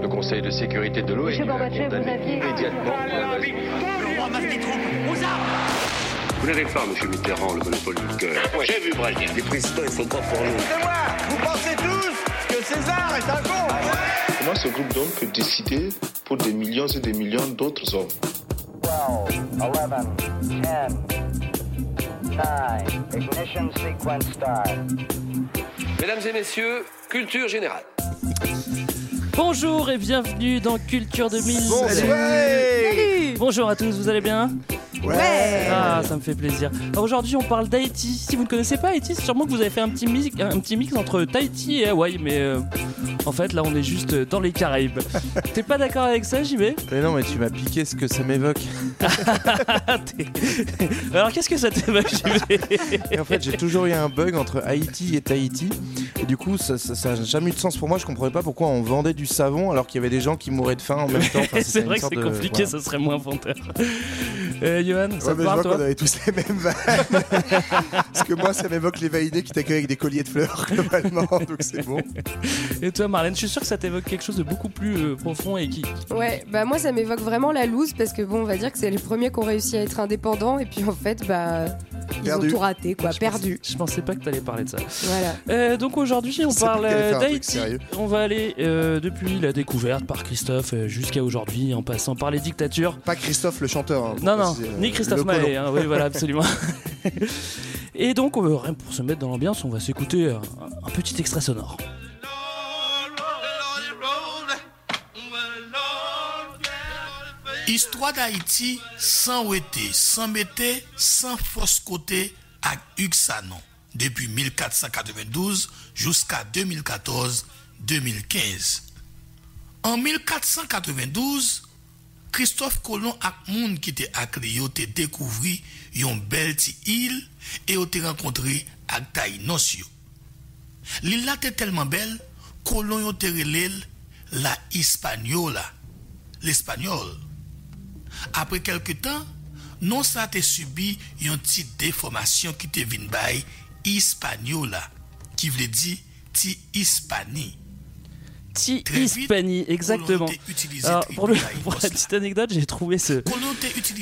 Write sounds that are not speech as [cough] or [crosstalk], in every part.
Le Conseil de sécurité de l'ONU Monsieur a vous condamné immédiatement Vous n'avez pas, monsieur Mitterrand, le monopole du cœur. J'ai vu Brezhnev. Les présidents, ils sont pas pour nous. Comment ce groupe d'hommes peut décider pour des millions et des millions d'autres hommes 12, 11, 10, 9, ignition sequence start. Mesdames et messieurs, culture générale. Bonjour et bienvenue dans Culture 2000. Salut Bonjour à tous, vous allez bien? Ouais Ah, ça me fait plaisir. Alors aujourd'hui, on parle d'Haïti. Si vous ne connaissez pas Haïti, c'est sûrement que vous avez fait un petit mix, un petit mix entre Tahiti et Hawaï, mais euh, en fait, là, on est juste dans les Caraïbes. [laughs] T'es pas d'accord avec ça, JB Mais non, mais tu m'as piqué ce que ça m'évoque. [laughs] [laughs] Alors, qu'est-ce que ça t'évoque, JB Et en fait, j'ai toujours eu un bug entre Haïti et Tahiti. Et du coup, ça n'a jamais eu de sens pour moi. Je comprenais pas pourquoi on vendait du savon alors qu'il y avait des gens qui mouraient de faim en même temps. Enfin, C'est vrai que c'est de- compliqué, voilà. ça serait moins venteur. Euh, Johan, ça Ouais, te mais je parle, vois qu'on toi avait tous les mêmes vannes. [laughs] Parce que moi, ça m'évoque les vaïnés qui t'accueillent avec des colliers de fleurs, [laughs] globalement, donc c'est bon. Et toi, Marlène, je suis sûr que ça t'évoque quelque chose de beaucoup plus euh, profond et qui. Ouais, bah moi ça m'évoque vraiment la loose parce que bon, on va dire que c'est les premiers qui ont réussi à être indépendants et puis en fait, bah ils Perdu. ont tout raté quoi, Je perdu. Je pensais pas que t'allais parler de ça. Voilà. Euh, donc aujourd'hui, on Je parle euh, d'Haïti. On va aller euh, depuis la découverte par Christophe jusqu'à aujourd'hui, en passant par les dictatures. Pas Christophe le chanteur. hein, Non, non, préciser, ni Christophe. Maé, hein, oui, voilà, absolument. [laughs] Et donc, rien pour se mettre dans l'ambiance, on va s'écouter euh, un petit extrait sonore. Histoire d'Haïti sans ouété, sans mété, sans fausse côté ak Uxanon depuis 1492 jusqu'à 2014-2015. En 1492, Christophe Colomb ak moun ki te akre yo te dekouvri yon bel ti il e yo te renkontri ak Tainos yo. Li la te telman bel, Colomb yo te relel la Hispaniola, l'Espanyol. Apre kelke tan, non sa te subi yon ti deformasyon ki te vin bay Hispaniola, ki vle di ti Hispani. Ti Très vite, Hispanie, exactement. Alors, pour, le- Taïnos pour la petite anecdote, j'ai trouvé ce,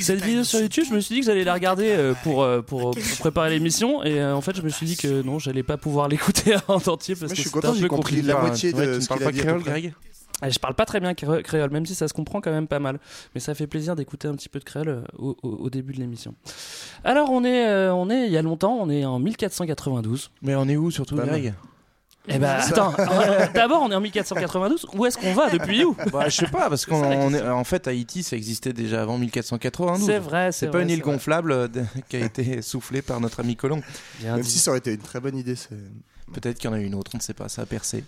cette vidéo sur YouTube. Je me suis dit que j'allais la regarder euh, pour, euh, pour, pour préparer l'émission. Et euh, en fait, je me suis dit que non, j'allais pas pouvoir [laughs] l'écouter en entier parce que je suis content, un j'ai peu compris compliqué. la moitié Ouais, de tu ne ce qu'il a dit créole. Greg Ah, Je parle pas très bien cré- créole, même si ça se comprend quand même pas mal. Mais ça fait plaisir d'écouter un petit peu de créole euh, au, au- au début de l'émission. Alors, on est, euh, on est il y a longtemps, on est en 1492. Mais on est où surtout, mal. Greg? Eh ben, attends, [laughs] euh, d'abord, on est en 1492. Où est-ce qu'on va depuis où? Bah, Je sais pas, parce qu'en en fait, Haïti, ça existait déjà avant 1492. C'est vrai, c'est pas vrai, une île gonflable euh, de- [laughs] qui a été soufflée par notre ami Colomb. Bien Même dit. si ça aurait été une très bonne idée. c'est- Peut-être qu'il y en a une autre, on ne sait pas, ça a percé.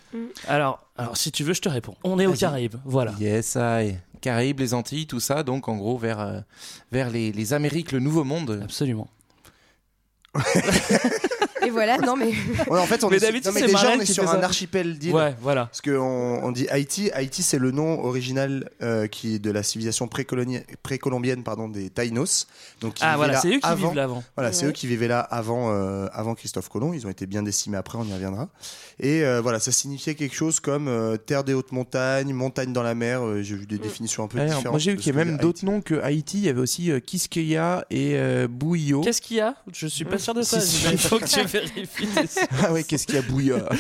Alors, alors, si tu veux, je te réponds. On est aux. Caraïbes, voilà. Yes, I. Caraïbes, les Antilles, tout ça, donc en gros vers, euh, vers les, les Amériques, le Nouveau Monde. Absolument. [laughs] Et voilà, non mais Ouais, en fait, on Mais est, non, mais déjà, on est sur un ça. archipel d'îles. Ouais, voilà. Parce qu'on on dit Haïti. Haïti, c'est le nom original euh, qui est de la civilisation précolombienne pardon, des Taïnos. Donc, Ah voilà, là c'est eux qui avant. vivent là avant. Voilà, c'est eux qui vivaient là avant, euh, avant Christophe Colomb. Ils ont été bien décimés après, on y reviendra. Et euh, voilà, ça signifiait quelque chose comme euh, terre des hautes montagnes, montagne dans la mer. Euh, J'ai vu des définitions un peu alors, différentes. moi j'ai vu qu'il y a même d'autres noms que Haïti. Il y avait aussi euh, Quisqueya et euh, Bouillot. Qu'est-ce qu'il y a? Je suis pas sûr de ça. Si, si. Il faut que tu vérifies. [laughs] Ah ouais, qu'est-ce qu'il y a [laughs] bouillaves.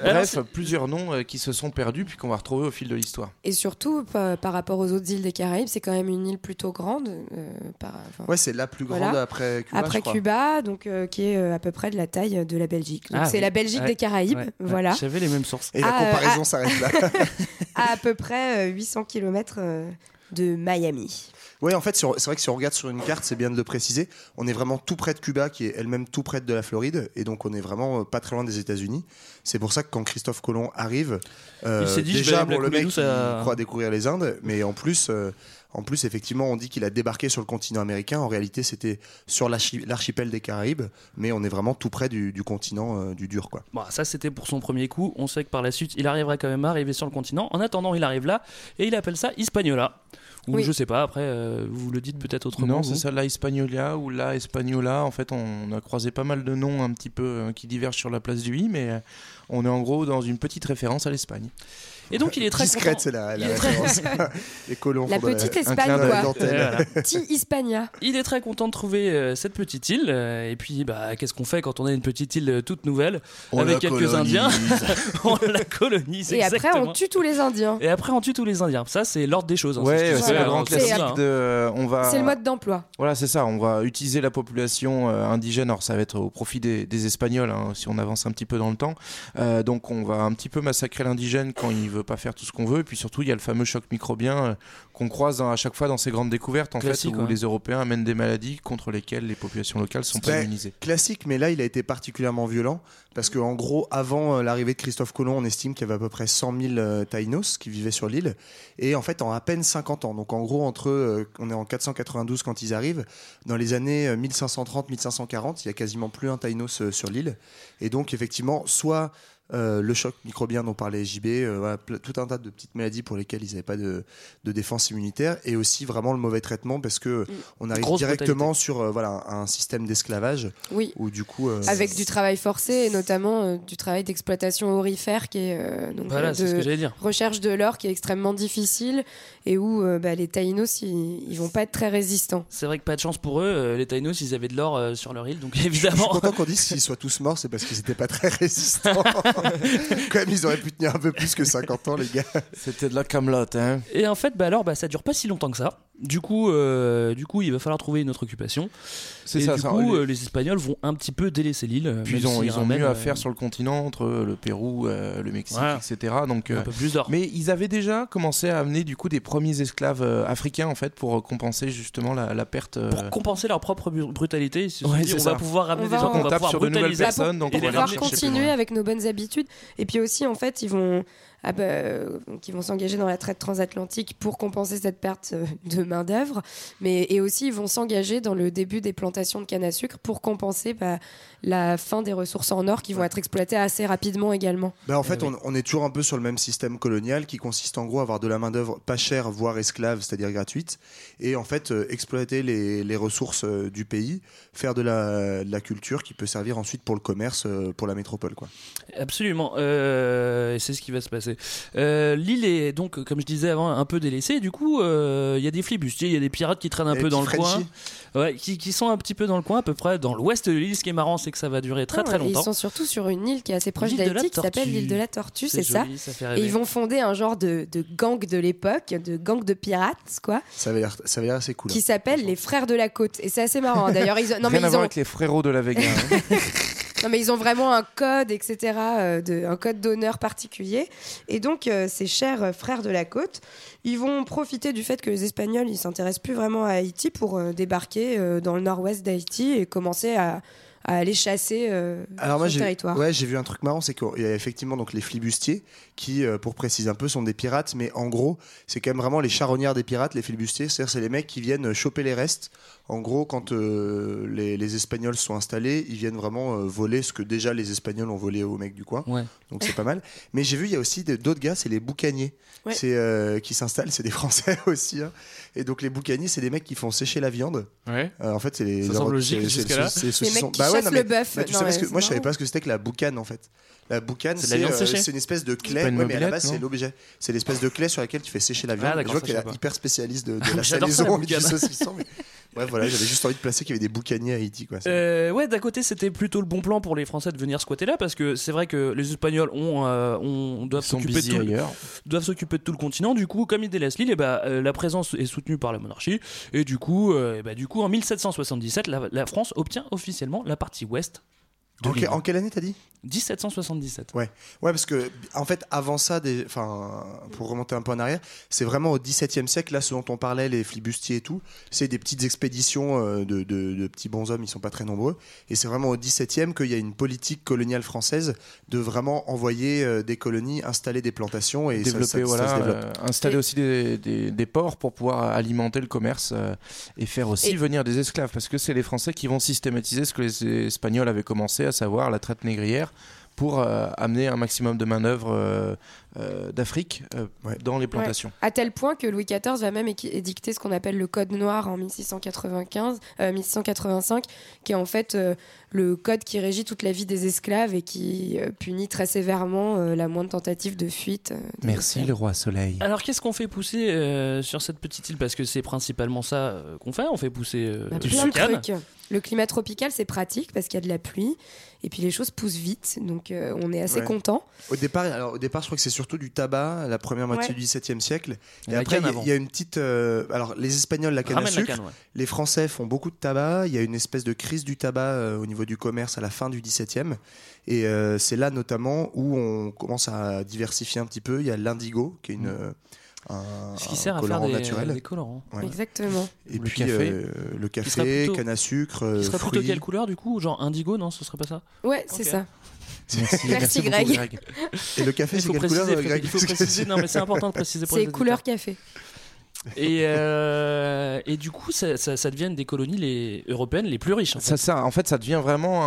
Alors, Bref, plusieurs noms euh, qui se sont perdus puis qu'on va retrouver au fil de l'histoire. et surtout par, par rapport aux autres îles des Caraïbes, c'est quand même une île plutôt grande euh, par, Ouais, c'est la plus grande Voilà. après Cuba. après je crois. Cuba, donc euh, qui est euh, à peu près de la taille de la Belgique. Donc Ah c'est oui. la Belgique Ouais. des Caraïbes, Ouais, voilà. J'avais les mêmes sources. Et la Ah, euh, comparaison ah. s'arrête là. à [laughs] à peu près euh, 800 km de Miami. Oui, en fait, c'est vrai que si on regarde sur une carte, c'est bien de le préciser. On est vraiment tout près de Cuba, qui est elle-même tout près de la Floride, et donc on est vraiment euh, pas très loin des États-Unis. C'est pour ça que quand Christophe Colomb arrive, euh, Il dit, déjà bon, le mec il croit découvrir les Indes, mais en plus, euh, En plus, effectivement, on dit qu'il a débarqué sur le continent américain. En réalité, c'était sur l'archi- l'archipel des Caraïbes, mais on est vraiment tout près du, du continent euh, du dur, quoi. Bon, ça c'était pour son premier coup. On sait que par la suite, il arrivera quand même à arriver sur le continent. En attendant, il arrive là et il appelle ça Hispaniola. Ou Oui. je sais pas, après, euh, vous le dites peut-être autrement. Non, c'est ça, la Hispaniola ou la Espagnola. En fait, on a croisé pas mal de noms un petit peu euh, qui divergent sur la place du i, mais euh, on est en gros dans une petite référence à l'Espagne. Et donc, il est très Discrète, content. c'est la, la référence. [laughs] Les colons La petite Espagne, quoi. [laughs] Petit Hispania. Il est très content de trouver euh, cette petite île. euh, et puis, bah, qu'est-ce qu'on fait quand on a une petite île euh, toute nouvelle On avec quelques colonise. Indiens [laughs] On la colonise. Et après, on tue tous les Indiens. Et après, on tue tous les Indiens. Ça, c'est l'ordre des choses. hein, Ouais, c'est le grand classique hein. de. On va. C'est le mode d'emploi. Voilà, c'est ça. On va utiliser la population euh, indigène. Alors, ça va être au profit des, des Espagnols, hein, si on avance un petit peu dans le temps. Euh, donc, on va un petit peu massacrer l'indigène quand il veut pas faire tout ce qu'on veut. Et puis surtout, il y a le fameux choc microbien euh, qu'on croise dans- à chaque fois dans ces grandes découvertes, en Classique, fait, où ouais. les Européens amènent des maladies contre lesquelles les populations locales sont pas immunisées. Classique, mais là, il a été particulièrement violent parce que, en gros, avant euh, l'arrivée de Christophe Colomb, on estime qu'il y avait à peu près 100 000 euh, Taïnos qui vivaient sur l'île. Et en fait, en à peine 50 ans. Donc, en gros, entre, euh, on est en 492 quand ils arrivent. Dans les années euh, 1530-1540, il y a quasiment plus un Taïnos euh, sur l'île. Et donc, effectivement, soit euh, le choc microbien dont parlait JB, euh, voilà, tout un tas de petites maladies pour lesquelles ils n'avaient pas de, de défense immunitaire, et aussi vraiment le mauvais traitement parce que on arrive Grosse directement sur euh, voilà un système d'esclavage Oui. où du coup euh, Avec du travail forcé et notamment euh, du travail d'exploitation aurifère qui est euh, donc, Voilà, c'est ce de que j'allais dire. recherche de l'or qui est extrêmement difficile et où euh, bah, les Taïnos ils, ils vont pas être très résistants. C'est vrai que pas de chance pour eux. euh, les Taïnos, ils avaient de l'or euh, sur leur île. Donc [laughs] Je suis évidemment. content qu'on dise qu'ils soient tous morts, c'est parce qu'ils n'étaient pas très résistants. [laughs] [laughs] Quand même, ils auraient pu tenir un peu plus que 50 ans, les gars. C'était de la camelote, hein. Et en fait, bah alors, bah, ça dure pas si longtemps que ça. Du coup, euh, du coup, il va falloir trouver une autre occupation. C'est Et ça, du ça, coup, les- euh, les Espagnols vont un petit peu délaisser l'île. Puis ils ont, ils mieux à euh, faire sur le continent entre le Pérou, euh, le Mexique, Voilà. etc. Donc, un euh, peu plus d'or. mais ils avaient déjà commencé à amener du coup des premiers esclaves euh, africains en fait pour compenser justement la, la perte. euh, Pour compenser leur propre bru- brutalité, ils se sont Ouais, dit, c'est on ça. va pouvoir ramener On des gens on va pouvoir sur de nouvelles brutaliser. personnes, donc on va pouvoir continuer avec nos bonnes habitudes et puis aussi en fait ils vont ah bah, euh, ils vont s'engager dans la traite transatlantique pour compenser cette perte euh, de main d'œuvre mais et aussi ils vont s'engager dans le début des plantations de canne à sucre pour compenser bah, la fin des ressources en or qui vont être exploitées assez rapidement également. Bah, en Eh fait, on, on est toujours un peu sur le même système colonial qui consiste en gros à avoir de la main-d'œuvre pas chère, voire esclave, c'est-à-dire gratuite, et en fait euh, exploiter les, les ressources euh, du pays, faire de la, de la culture qui peut servir ensuite pour le commerce, euh, pour la métropole. Quoi. Absolument, euh, et c'est ce qui va se passer. Euh, L'île est donc, comme je disais avant, un peu délaissée. Du coup, euh, il y a des flibustiers, il y a des pirates qui traînent un Et peu dans le coin, ouais, qui, qui sont un petit peu dans le coin, à peu près dans l'ouest de l'île. Ce qui est marrant, c'est que ça va durer très Ah, très et Ils longtemps. sont surtout sur une île qui est assez proche de la d'Haïti qui s'appelle l'île de la Tortue, c'est ça. joli, ça fait Et ils vont fonder un genre de, de gang de l'époque, de gang de pirates, quoi, Ça avait l'air ça assez cool. qui hein. s'appelle les Frères de la Côte. Et c'est assez marrant. hein. D'ailleurs, ils ont, [laughs] non, mais Rien à ils voir ont, avec les frérots de la Vega. hein. [laughs] non, mais ils ont vraiment un code, etc., euh, de, un code d'honneur particulier. Et donc, euh, ces chers euh, Frères de la Côte, ils vont profiter du fait que les Espagnols, ils s'intéressent plus vraiment à Haïti pour euh, débarquer dans le nord-ouest d'Haïti et commencer à, à aller chasser euh, Alors moi j'ai territoire. ouais, j'ai vu un truc marrant, c'est qu'il y a effectivement donc les flibustiers qui, euh, pour préciser un peu, sont des pirates, mais en gros c'est quand même vraiment les charognards des pirates, les flibustiers, c'est-à-dire c'est les mecs qui viennent choper les restes. En gros, quand euh, les, les Espagnols sont installés, ils viennent vraiment euh, voler ce que déjà les Espagnols ont volé aux mecs du coin. Ouais. Donc c'est pas mal. Mais j'ai vu il y a aussi d'autres gars, c'est les boucaniers, Ouais. c'est euh, qui s'installent, c'est des Français [laughs] aussi. hein. Et donc les boucaniers, c'est des mecs qui font sécher la viande. Ouais. Euh, en fait, c'est les. Ça semble logique c'est- Les mecs qui Bah ouais, chassent non, le bœuf. bah, tu Non, que moi, je savais pas ce que c'était que la boucane en fait. La boucane, C'est de c'est la viande séchée c'est une espèce de clé. mais à la base, c'est l'objet. C'est l'espèce de clé sur laquelle tu fais sécher la viande. Ah, je d'accord, vois qu'elle je est hyper spécialiste de, [laughs] la salaison la et du saucisson. [laughs] Bref, voilà, j'avais juste envie de placer qu'il y avait des boucaniers à Haïti. Quoi. Euh, ouais, d'un côté, c'était plutôt le bon plan pour les Français de venir squatter là, parce que c'est vrai que les Espagnols ont, euh, ont- doivent s'occuper de tout, le- ailleurs. doivent s'occuper de tout le continent. Du coup, comme ils délaissent l'île, et bah, euh, la présence est soutenue par la monarchie. Et du coup, et bah, du coup, en 1777, la, la France obtient officiellement la partie ouest de l'île. en quelle année t'as dit? 1777. Ouais, ouais, parce que en fait, avant ça, des... enfin, pour remonter un peu en arrière, c'est vraiment au XVIIe siècle, là, ce dont on parlait, les flibustiers et tout, c'est des petites expéditions euh, de, de- de petits bonshommes, ils sont pas très nombreux, et c'est vraiment au XVIIe qu'il y a une politique coloniale française de vraiment envoyer euh, des colonies, installer des plantations et développer, ça, ça voilà, se développe. euh, installer aussi des, des- des ports pour pouvoir alimenter le commerce euh, et faire aussi Et- venir des esclaves, parce que c'est les Français qui vont systématiser ce que les Espagnols avaient commencé, à savoir la traite négrière, pour euh, amener un maximum de main d'œuvre euh, d'Afrique euh, dans les plantations. À tel point que Louis XIV va même édicter ce qu'on appelle le Code noir en 1695, euh, 1685, qui est en fait euh, le code qui régit toute la vie des esclaves et qui euh, punit très sévèrement euh, la moindre tentative de fuite. euh, Merci esclaves. le roi Soleil. Alors qu'est-ce qu'on fait pousser euh, sur cette petite île? Parce que c'est principalement ça euh, qu'on fait. On fait pousser euh, a du trucs. Le climat tropical, c'est pratique parce qu'il y a de la pluie et puis les choses poussent vite, donc euh, on est assez Ouais. content. Au départ, alors, au départ, je crois que c'est surtout du tabac, la première moitié Ouais. du XVIIe siècle. Et après, il y a- y, une petite. euh, alors, les Espagnols, la canne à Ramène sucre. canne, ouais. Les Français font beaucoup de tabac. Il y a une espèce de crise du tabac euh, au niveau du commerce à la fin du XVIIe. Et euh, c'est là notamment où on commence à diversifier un petit peu. Il y a l'indigo, qui est une. euh, un, Ce qui sert à faire des, naturel. des colorants. Ouais. Exactement. Et Le puis café. euh, le café, plutôt- canne à sucre, euh, serait plutôt fruits. quelle couleur du coup? Genre indigo, non? Ce serait pas ça? Ouais, c'est ça. Merci, Merci, beaucoup, Greg. Et le café, c'est quelle préciser, couleur, Greg il faut préciser. Non, mais c'est important de préciser pour C'est les couleur café. Et, euh, et du coup, ça, ça, ça devient des colonies les, européennes les plus riches. En fait. Ça, ça, en fait, ça devient vraiment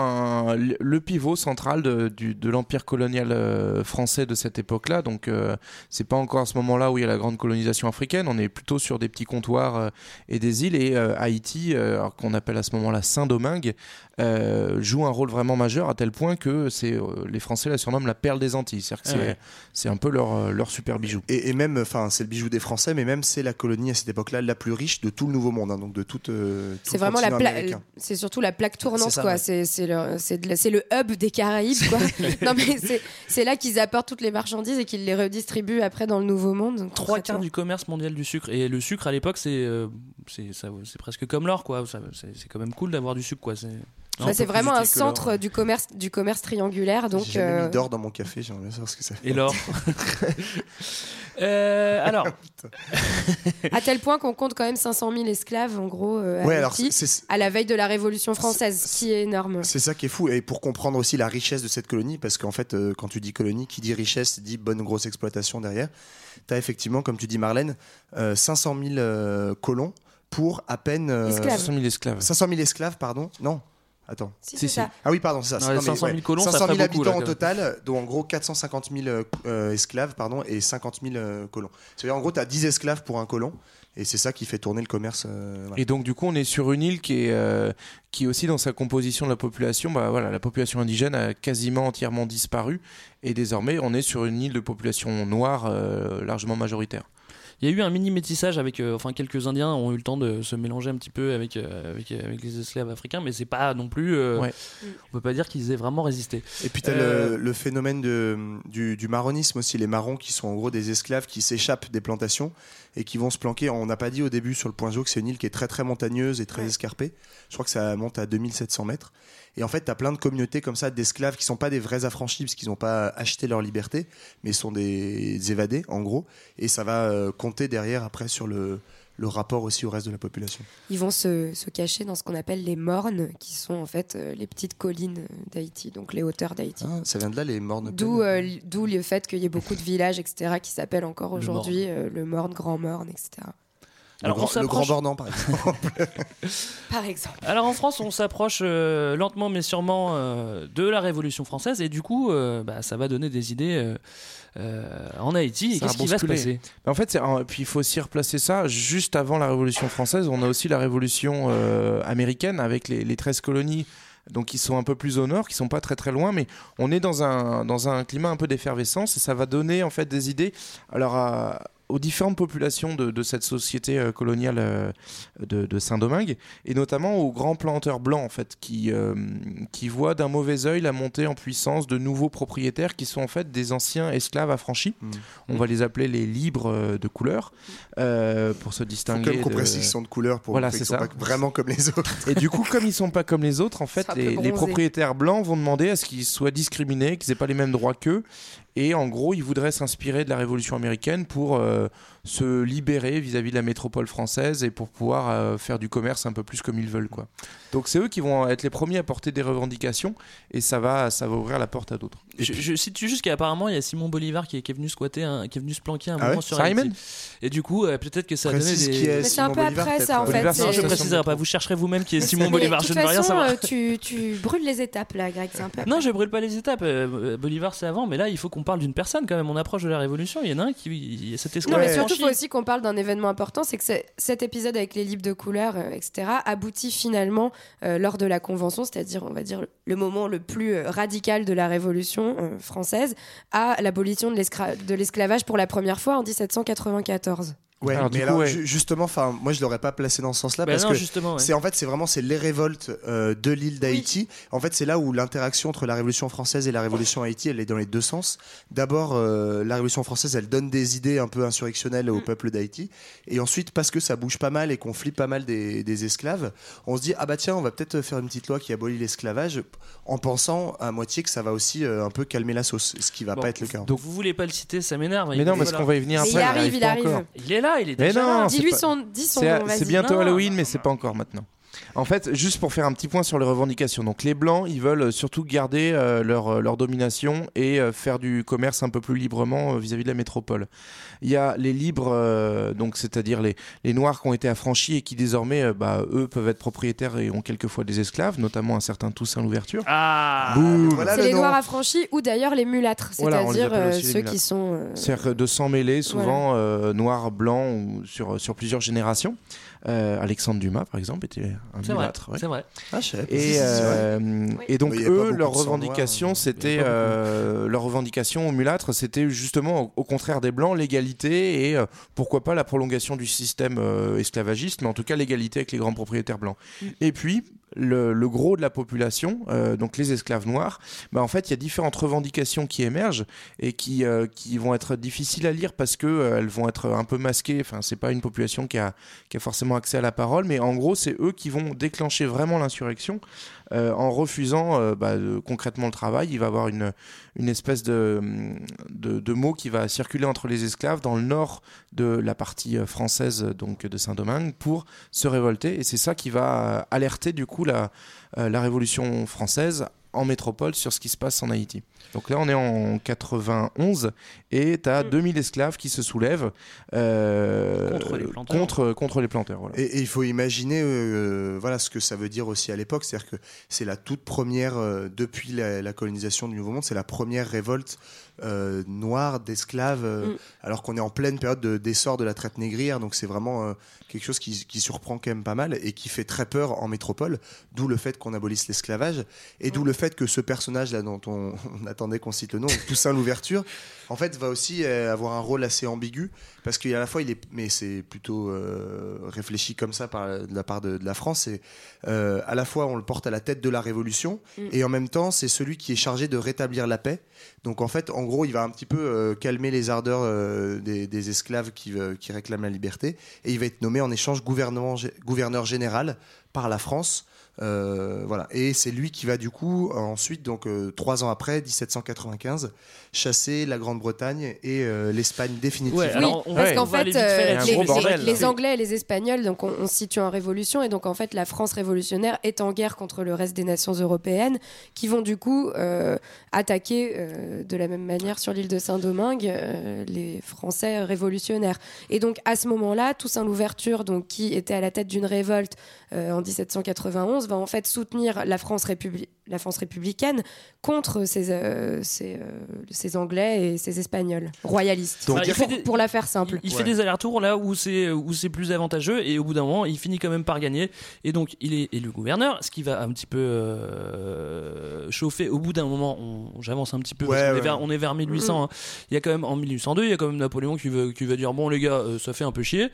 un- le pivot central de, du- de l'empire colonial euh, français de cette époque-là. Donc, euh, c'est pas encore à ce moment-là où il y a la grande colonisation africaine. On est plutôt sur des petits comptoirs euh, et des îles. Et euh, Haïti, euh, qu'on appelle à ce moment-là Saint-Domingue, euh, joue un rôle vraiment majeur à tel point que c'est euh, les Français la surnomment la perle des Antilles. Ah c'est ouais. c'est un peu leur, euh, leur super bijou. Et, et même, enfin, c'est le bijou des Français, mais même c'est la colonie à cette époque-là la plus riche de tout le Nouveau Monde, hein, donc de toute. euh, tout C'est vraiment la c'est surtout la plaque tournante ça, quoi. ouais. C'est c'est le le hub des Caraïbes quoi. [laughs] non mais c'est c'est là qu'ils apportent toutes les marchandises et qu'ils les redistribuent après dans le Nouveau Monde. Trois quarts du commerce mondial du sucre. Et le sucre à l'époque, c'est euh, c'est ça- c'est presque comme l'or, quoi. C'est quand même cool d'avoir du sucre, quoi. C'est Bah, c'est vraiment un centre du commerce du commerce triangulaire donc J'ai jamais euh, mis d'or dans mon café, j'aimerais savoir ce que ça fait. Et l'or. Euh, alors, [laughs] à tel point qu'on compte quand même 500 000 esclaves en gros euh, à Ouais, alors Haïti, c'est- c'est- à la veille de la Révolution française, ce qui est énorme. C'est ça qui est fou, et pour comprendre aussi la richesse de cette colonie, parce qu'en fait, euh, quand tu dis colonie, qui dit richesse dit bonne grosse exploitation derrière. Tu as effectivement, comme tu dis Marlène, euh, 500 000 euh, colons pour à peine. euh, Esclaves. 500 000 esclaves. 500 000 esclaves, pardon Non Attends. Si, Si, c'est ça. Ah oui, pardon, c'est ça. Ouais, Non, mais 500 000 colons, ça 500 000 ferait beaucoup, là, habitants au quand même. total, dont en gros 450 000 euh, euh, esclaves pardon, et 50 000 euh, colons. C'est-à-dire en gros, tu as 10 esclaves pour un colon, et c'est ça qui fait tourner le commerce. euh, voilà. Et donc du coup, on est sur une île qui est euh, qui aussi dans sa composition de la population, bah voilà, la population indigène a quasiment entièrement disparu et désormais on est sur une île de population noire euh, largement majoritaire. Il y a eu un mini métissage avec, euh, enfin, quelques Indiens ont eu le temps de se mélanger un petit peu avec euh, avec, avec les esclaves africains, mais c'est pas non plus. euh, Ouais. On peut pas dire qu'ils aient vraiment résisté. Et puis tu as Euh, le, le phénomène de, du, du marronisme aussi, les marrons qui sont en gros des esclaves qui s'échappent des plantations et qui vont se planquer. On n'a pas dit au début sur le point Zo que c'est une île qui est très très montagneuse et très Ouais. escarpée. Je crois que ça monte à 2700 mètres. Et en fait, tu as plein de communautés comme ça d'esclaves qui sont pas des vrais affranchis parce qu'ils n'ont pas acheté leur liberté, mais sont des évadés en gros. Et ça va euh, compter derrière après sur le, le rapport aussi au reste de la population. Ils vont se, se cacher dans ce qu'on appelle les mornes, qui sont en fait euh, les petites collines d'Haïti, donc les hauteurs d'Haïti. Ah, ça vient de là les mornes. D'où euh, d'où le fait qu'il y ait beaucoup de villages, etc., qui s'appellent encore Le aujourd'hui euh, le Morne, Grand Morne, etc. le, Alors, grand, le grand s'approche- Bornand par exemple. [laughs] Par exemple. Alors en France, on s'approche euh, lentement mais sûrement euh, de la Révolution française et du coup, euh, bah, ça va donner des idées en Haïti. Qu'est-ce qui va se passer? En fait, puis il faut aussi replacer ça juste avant la Révolution française. On a aussi la Révolution euh, américaine avec les, les 13 colonies. Donc qui sont un peu plus au nord, qui sont pas très très loin, mais on est dans un, dans un climat un peu d'effervescence et ça va donner en fait des idées. Alors à, aux différentes populations de, de cette société euh, coloniale euh, de, de Saint-Domingue, et notamment aux grands planteurs blancs, en fait, qui, euh, qui voient d'un mauvais œil la montée en puissance de nouveaux propriétaires qui sont en fait des anciens esclaves affranchis. Mm. On va les appeler les libres de couleur, euh, pour se distinguer. même qu'on de- précise qu'ils sont de couleur pour Voilà, qu'ils sont ça. pas vraiment comme les autres. Et du coup, comme ils sont pas comme les autres, en fait, les, propriétaires blancs vont demander à ce qu'ils soient discriminés, qu'ils aient pas les mêmes droits qu'eux. Et en gros, ils voudraient s'inspirer de la Révolution américaine pour euh, se libérer vis-à-vis de la métropole française et pour pouvoir euh, faire du commerce un peu plus comme ils veulent, quoi. Donc c'est eux qui vont être les premiers à porter des revendications et ça va, ça va ouvrir la porte à d'autres. Je, je situe juste qu'apparemment il y a Simon Bolivar qui est, qui est venu squatter, un- qui est venu se planquer un Ah moment ouais sur Simon Haïti. Et du coup, euh, peut-être que ça a donné des. c'est un Simon peu Bolivar, après, ça, en fait, Non, je préciserai pas. Vous chercherez vous-même qui est Simon Bolivar. Je ne veux rien savoir. euh, tu, tu brûles les étapes là, Greg, c'est un peu. Non, je brûle pas les étapes. Euh, Bolivar, c'est avant, mais là, il faut qu'on parle d'une personne quand même. On approche de la Révolution. Il y en a un qui. il y a Cet Non, il faut aussi qu'on parle d'un événement important, c'est que cet épisode avec les libres de couleur, euh, etc., aboutit finalement euh, lors de la Convention, c'est-à-dire, on va dire, le moment le plus euh, radical de la Révolution française, à l'abolition de l'esclavage pour la première fois en 1794. Ouais, Alors, mais coup, alors ouais. justement, enfin, moi je l'aurais pas placé dans ce sens-là Bah parce non, que justement. ouais. c'est en fait c'est vraiment c'est les révoltes euh, de l'île d'Haïti. En fait, c'est là où l'interaction entre la Révolution française et la Révolution Haïti, elle est dans les deux sens. D'abord, euh, la Révolution française, elle donne des idées un peu insurrectionnelles Mm. au peuple d'Haïti, et ensuite parce que ça bouge pas mal et qu'on flippe pas mal des, des esclaves, on se dit ah bah tiens, on va peut-être faire une petite loi qui abolit l'esclavage, en pensant à moitié que ça va aussi euh, un peu calmer la sauce, ce qui va Bon, pas être le cas. Donc vous voulez pas le citer, ça m'énerve. Mais non, parce Voilà. qu'on va y venir après. il arrive, il arrive. Il est là, il est Mais déjà non, là. c'est Dis-lui pas- son, dis son C'est nom, vas-y. c'est bientôt Non. Halloween, mais c'est pas encore maintenant. En fait, juste pour faire un petit point sur les revendications. Donc, les Blancs, ils veulent euh, surtout garder euh, leur, euh, leur domination et euh, faire du commerce un peu plus librement euh, vis-à-vis de la métropole. Il y a les libres, euh, donc c'est-à-dire les, les Noirs qui ont été affranchis et qui désormais, euh, bah, eux, peuvent être propriétaires et ont quelquefois des esclaves, notamment un certain Toussaint Louverture. Ah Boum. Voilà C'est le les nom. noirs affranchis ou d'ailleurs les mulâtres, Voilà, c'est-à-dire euh, ceux qui sont. euh, C'est-à-dire de s'en mêler, souvent euh, noir, blanc, ou sur, sur plusieurs générations. Euh, Alexandre Dumas, par exemple, était un C'est vrai, mulâtre. ouais. c'est vrai. Ah, Et, vrai. euh, et donc eux, leur revendication, c'était euh, leur revendication aux mulâtres, c'était justement au, contraire des blancs, l'égalité et euh, pourquoi pas la prolongation du système euh, esclavagiste, mais en tout cas l'égalité avec les grands propriétaires blancs. Et puis le, gros de la population, euh, donc les esclaves noirs, bah en fait il y a différentes revendications qui émergent et qui euh, qui vont être difficiles à lire parce que euh, elles vont être un peu masquées. Enfin c'est pas une population qui a qui a forcément accès à la parole, mais en gros c'est eux qui vont déclencher vraiment l'insurrection euh, en refusant euh, bah, concrètement le travail. Il va avoir une, une espèce de, de, de mot qui va circuler entre les esclaves dans le nord de la partie euh, française donc de Saint-Domingue pour se révolter. Et c'est ça qui va alerter du coup la Révolution française en métropole sur ce qui se passe en Haïti. Donc là, on est en 91 et tu as Mm. 2000 esclaves qui se soulèvent euh, Contre les planteurs. contre, contre les planteurs. Voilà. Et, et il faut imaginer euh, voilà ce que ça veut dire aussi à l'époque, c'est-à-dire que c'est la toute première, euh, depuis la, la colonisation du Nouveau Monde, c'est la première révolte euh, noire d'esclaves, euh, Mm. alors qu'on est en pleine période de- d'essor de la traite négrière, donc c'est vraiment euh, quelque chose qui, qui surprend quand même pas mal et qui fait très peur en métropole, d'où le fait qu'on abolisse l'esclavage, et d'où le fait que ce personnage-là dont on, [laughs] on attendait qu'on cite le nom, Toussaint l'ouverture, en fait va aussi euh, avoir un rôle assez ambigu, parce qu'à la fois il est, mais c'est plutôt euh, réfléchi comme ça par de la part de, de la France. C'est euh, à la fois on le porte à la tête de la révolution Mm. et en même temps c'est celui qui est chargé de rétablir la paix. Donc en fait, en gros, il va un petit peu euh, calmer les ardeurs des, des esclaves qui, qui réclament la liberté et il va être nommé en échange gouverneur général par la France. Euh, voilà. Et c'est lui qui va du coup ensuite, donc euh, trois ans après, 1795, chasser la Grande-Bretagne et euh, l'Espagne définitivement. Ouais, alors, on- Parce qu'en fait, euh, les, gros bordel, les- les là. Anglais et les Espagnols, donc on, on se situe en révolution, et donc en fait la France révolutionnaire est en guerre contre le reste des nations européennes, qui vont du coup euh, attaquer euh, de la même manière sur l'île de Saint-Domingue euh, les Français révolutionnaires. Et donc à ce moment-là, Toussaint Louverture, donc qui était à la tête d'une révolte en 1791, va en fait soutenir la France, républi- la France républicaine contre ces, euh, ces, euh, ces Anglais et ces Espagnols royalistes. Donc, il pour, fait des- pour la faire simple. Il fait des allers-retours là où c'est où c'est plus avantageux et au bout d'un moment il finit quand même par gagner et donc il est élu gouverneur ce qui va un petit peu euh, chauffer au bout d'un moment j'avance un petit peu parce Ouais, qu'on est ouais. vers, on est vers 1800 hein. il y a quand même en 1802 il y a quand même Napoléon qui veut qui dire bon les gars euh, ça fait un peu chier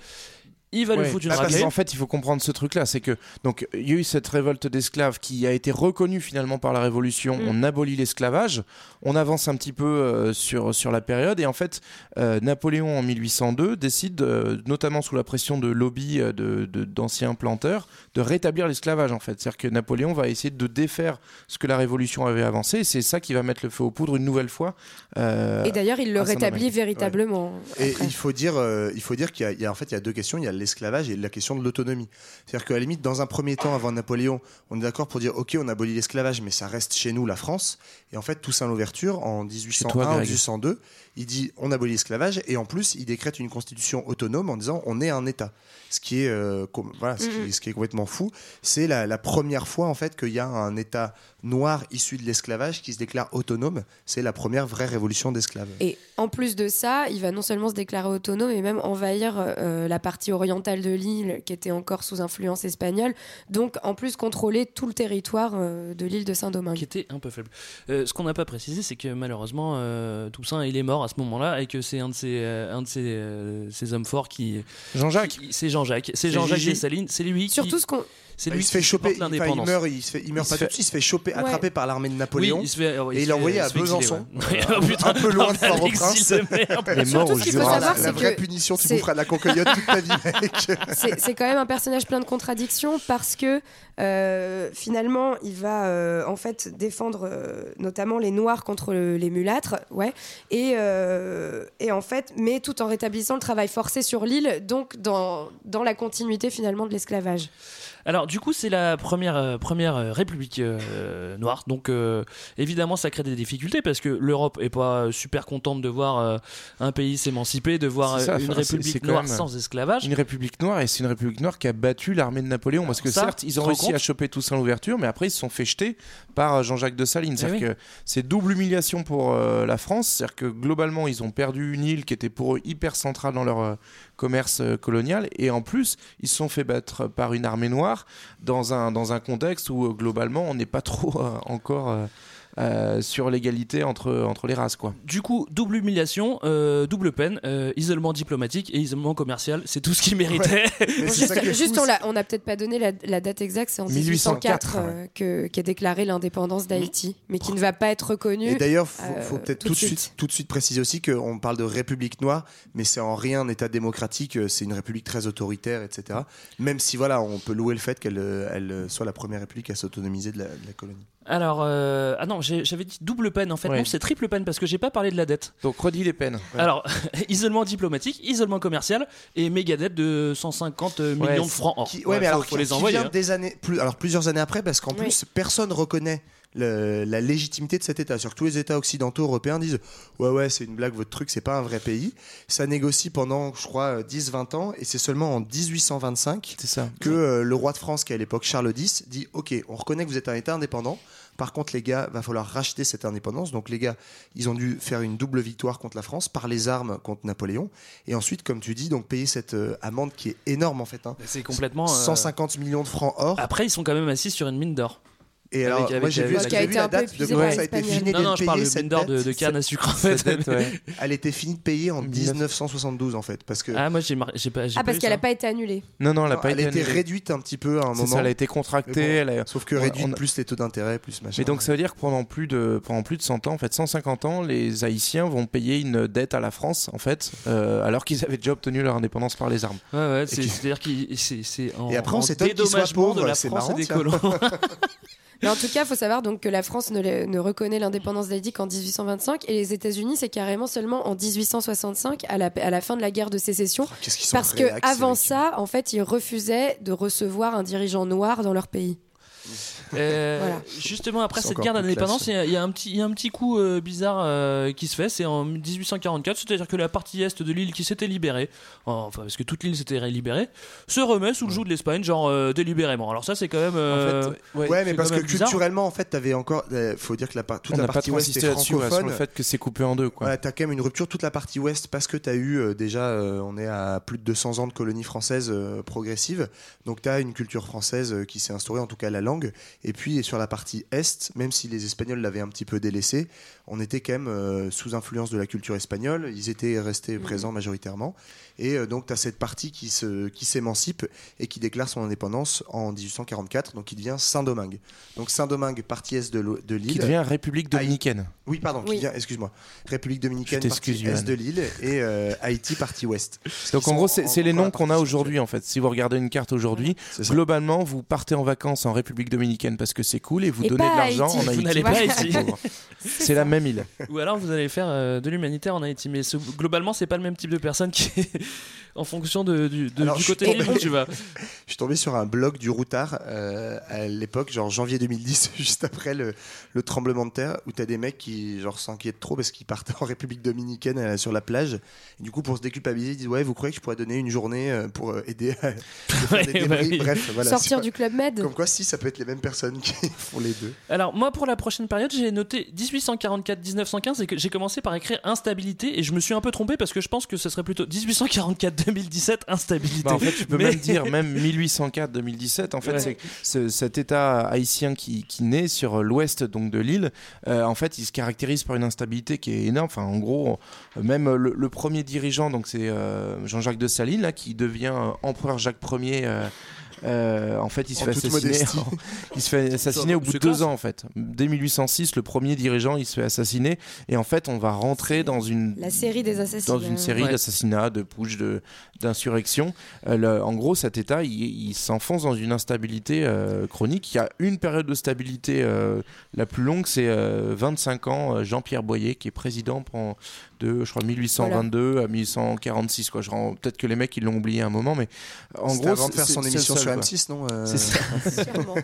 il va lui Ouais. foutre une parce raclée qu'en fait, il faut comprendre ce truc-là, c'est que donc il y a eu cette révolte d'esclaves qui a été reconnue finalement par la Révolution. Mm. On abolit l'esclavage, on avance un petit peu euh, sur sur la période et en fait, euh, Napoléon en 1802 décide, euh, notamment sous la pression de lobbies euh, de de- d'anciens planteurs, de rétablir l'esclavage en fait. C'est-à-dire que Napoléon va essayer de défaire ce que la Révolution avait avancé. Et c'est ça qui va mettre le feu aux poudres une nouvelle fois. euh, Et d'ailleurs, il le rétablit véritablement. Et il faut dire, euh, il faut dire qu'il y, a- il y a en fait il y a deux questions. Il y a l'esclavage et la question de l'autonomie. C'est-à-dire qu'à la limite, dans un premier temps, avant Napoléon, on est d'accord pour dire ok, on abolit l'esclavage, mais ça reste chez nous, la France. Et en fait, Toussaint Louverture, en 1801 toi, ou Greg. 1802, il dit on abolit l'esclavage et en plus, il décrète une constitution autonome en disant on est un État. Ce qui est, euh, com- voilà, ce, qui, ce qui est complètement fou. C'est la, la première fois en fait qu'il y a un État noir issu de l'esclavage qui se déclare autonome. C'est la première vraie révolution d'esclaves. Et en plus de ça, il va non seulement se déclarer autonome, mais même envahir euh, la partie orientale de l'île qui était encore sous influence espagnole. Donc, en plus, contrôler tout le territoire euh, de l'île de Saint-Domingue. qui était un peu faible. Euh, ce qu'on n'a pas précisé, c'est que malheureusement, euh, Toussaint, il est mort à ce moment-là et que c'est un de ces, euh, un de euh, ces hommes forts qui. Jean-Jacques. C'est Jean-Jacques. C'est Jean-Jacques. Dessalines. C'est lui qui. Surtout ce qu'on. C'est Bah, lui il se fait qui choper, il, meurt, il, se fait, il meurt Il pas se fait- tout de suite, il se fait choper, Ouais. attrapé par l'armée de Oui, Napoléon. il se fait, ouais, et il est envoyé à Besançon. ouais. [laughs] Euh, Oh, un peu loin de [laughs] Port-au-Prince. l'exil de merde. [laughs] Il est mort Surtout au ce qu'il faut Jura. savoir, la c'est vraie punition, tu boufferas de la concoyote toute ta vie, mec. C'est c'est quand même un personnage plein de contradictions parce que euh, finalement, il va euh, en fait défendre euh, notamment les Noirs contre le- les mulâtres, ouais, et, euh, et en fait, mais tout en rétablissant le travail forcé sur l'île, donc dans, dans la continuité finalement de l'esclavage. Alors du coup c'est la première euh, première euh, république euh, noire. Donc euh, évidemment ça crée des difficultés parce que l'Europe est pas super contente de voir un pays s'émanciper de voir C'est ça, une enfin, c'est- c'est république noire sans esclavage. Une république noire et c'est une république noire qui a battu l'armée de Napoléon. Parce que Ça, certes ils ont réussi compte à choper Toussaint l'ouverture mais après ils se sont fait jeter par Jean-Jacques de Salines. Eh c'est-à-dire oui. que c'est double humiliation pour la France. C'est-à-dire que globalement ils ont perdu une île qui était pour eux hyper centrale dans leur commerce euh, colonial. Et en plus ils se sont fait battre par une armée noire dans un, dans un contexte où euh, globalement on n'est pas [laughs] trop euh, encore euh, sur l'égalité entre, entre les races quoi. Du coup, double humiliation, euh, double peine, euh, isolement diplomatique et isolement commercial, c'est tout ce qu'il méritait. Est Juste, juste on n'a peut-être pas donné la, la date exacte, c'est en 1804 euh, que- qu'est déclaré l'indépendance d'Haïti, mais qui ne va pas être reconnue. Et d'ailleurs, faut, euh, faut peut-être tout tout, de suite, tout de suite préciser aussi qu'on parle de république noire, mais c'est en rien un État démocratique. C'est une république très autoritaire, etc. Même si voilà, on peut louer le fait qu'elle elle soit la première république à s'autonomiser de, la- de la colonie. Alors, euh, ah non, j'avais dit double peine en fait. Ouais. Non, c'est triple peine parce que j'ai pas parlé de la dette. Donc redis les peines. Alors, [laughs] isolement diplomatique, isolement commercial et méga dette de 150 millions Ouais, de francs or. Qui, ouais, Ouais, mais faut- alors faut qui- les qui envoyer. vient hein. des années, plus, alors plusieurs années après, parce qu'en Oui. plus personne reconnaît le- la légitimité de cet État. Sur tous les États occidentaux européens disent ouais ouais c'est une blague votre truc c'est pas un vrai pays. Ça négocie pendant je crois euh, 10-20 ans et c'est seulement en 1825 C'est ça. que euh, le roi de France qui est à l'époque Charles X dit ok on reconnaît que vous êtes un État indépendant. Par contre les gars va falloir racheter cette indépendance. Donc les gars ils ont dû faire une double victoire contre la France par les armes contre Napoléon et ensuite comme tu dis donc payer cette euh, amende qui est énorme en fait. hein. C'est complètement. euh, 150 millions de francs or. Après, ils sont quand même assis sur une mine d'or. Et Avec- alors, avec moi j'ai vu, j'ai vu été la date de quand ça a été fini Non, de non, je payer parle cette d'or de, dette. de canne à sucre en fait. Cette dette, ouais. Elle était finie de payer en 1972 en fait, parce que Ah, moi j'ai pas. Ah, pas parce qu'elle n'a pas été annulée. Non non elle a pas elle a été été annulée. réduite un petit peu à un moment. ça, elle a été contractée. Elle Sauf que réduite plus les taux d'intérêt, plus machin. Mais donc ça veut dire que pendant plus de pendant plus de 100 ans, en fait 150 ans, les Haïtiens vont payer une dette à la France en fait, euh, alors qu'ils avaient déjà obtenu leur indépendance par les armes. Ouais, ouais, c'est-à-dire qu'il c'est c'est en, Et après, on s'étonne qu'ils soient dédommagement de pauvres, la c'est France marrant, [laughs] Mais en tout cas, il faut savoir donc que la France ne, reconnaît l'indépendance d'Haïti qu'en 1825 et les États-Unis, c'est carrément seulement en 1865, à la, à la fin de la guerre de sécession. Oh, Parce que avant ça, en fait, ils refusaient de recevoir un dirigeant noir dans leur pays. Euh, Voilà. Justement, après cette guerre d'indépendance, il y, a- il y a un petit, il y a un petit coup euh, bizarre euh, qui se fait. C'est en 1844, c'est-à-dire que la partie est de l'île qui s'était libérée, enfin parce que toute l'île s'était libérée, se remet sous le joug de l'Espagne, genre euh, délibérément. Alors ça, c'est quand même. euh, Ouais, mais parce que bizarre. culturellement, en fait, t'avais encore. euh, faut dire que la, toute On la pas partie trop ouest est ouais, sur francophone. le fait que c'est coupé en deux. Quoi. Voilà, t'as quand même une rupture toute la partie ouest parce que t'as eu euh, déjà, euh, on est à plus de 200 ans de colonie française euh, progressive, donc t'as une culture française euh, qui s'est instaurée, en tout cas la langue. Et puis sur la partie est, même si les Espagnols l'avaient un petit peu délaissé, on était quand même euh, sous influence de la culture espagnole. Ils étaient restés présents majoritairement. Et euh, donc t'as cette partie qui se, qui s'émancipe et qui déclare son indépendance en 1844, donc qui devient Saint-Domingue. Donc Saint-Domingue, partie est de l'île. Qui devient République dominicaine. Oui, pardon, qui excuse-moi. République dominicaine, partie est de l'île, et euh, Haïti, partie ouest. Donc en gros, c'est en- c'est les noms qu'on a aujourd'hui en fait. Si vous regardez une carte aujourd'hui, globalement, vous partez en vacances en République dominicaine parce que c'est cool et vous Et donnez de l'argent Haïti. en Vous Haïti. n'allez pas à Haïti. Pauvre. [laughs] C'est la même île. Ou alors vous allez faire euh, de l'humanitaire en Haïti, mais ce- globalement, c'est pas le même type de personne qui [laughs] en fonction de, du, de- Alors, du je côté où tu vas. [laughs] Je suis tombé sur un blog du Routard euh, à l'époque, genre janvier 2010, [laughs] juste après le, le tremblement de terre, où t'as des mecs qui genre s'inquiètent trop parce qu'ils partent en République dominicaine euh, sur la plage. Et du coup, pour se déculpabiliser, ils disent ouais, vous croyez que je pourrais donner une journée euh, pour aider à faire des débris? bah oui. Bref, voilà. Sortir du Club Med. Comme quoi, si ça peut être les mêmes personnes qui font les deux. Alors moi pour la prochaine période j'ai noté 1844-1915 et que j'ai commencé par écrire instabilité et je me suis un peu trompé parce que je pense que ce serait plutôt 1844-2017 instabilité. Bah, en fait, tu peux Mais- même dire même [laughs] 1804-2017. En fait, Ouais. c'est ce- cet État haïtien qui, qui naît sur l'ouest donc de l'île. euh, en fait, il se caractérise par une instabilité qui est énorme. Enfin, en gros, euh, même le, le premier dirigeant, donc c'est euh, Jean-Jacques de Saline, là, qui devient empereur Jacques Ier. Euh, en fait, il se En fait assassiner. il se fait assassiner au bout de deux classe. ans, en fait. Dès 1806, le premier dirigeant, il se fait assassiner. Et en fait, on va rentrer dans une La série des assassinats. dans une série Ouais. d'assassinats, de push, de d'insurrection. Euh, en gros, cet État, il, il s'enfonce dans une instabilité euh, chronique. Il y a une période de stabilité euh, la plus longue, c'est euh, 25 ans. euh, Jean-Pierre Boyer, qui est président pendant de, je crois, 1822 à 1846. Quoi. Je Peut-être que les mecs, ils l'ont oublié à un moment, mais en C'était gros, avant de c'est- faire son émission sur quoi. M6, non euh, C'est ça. [laughs] Sûrement.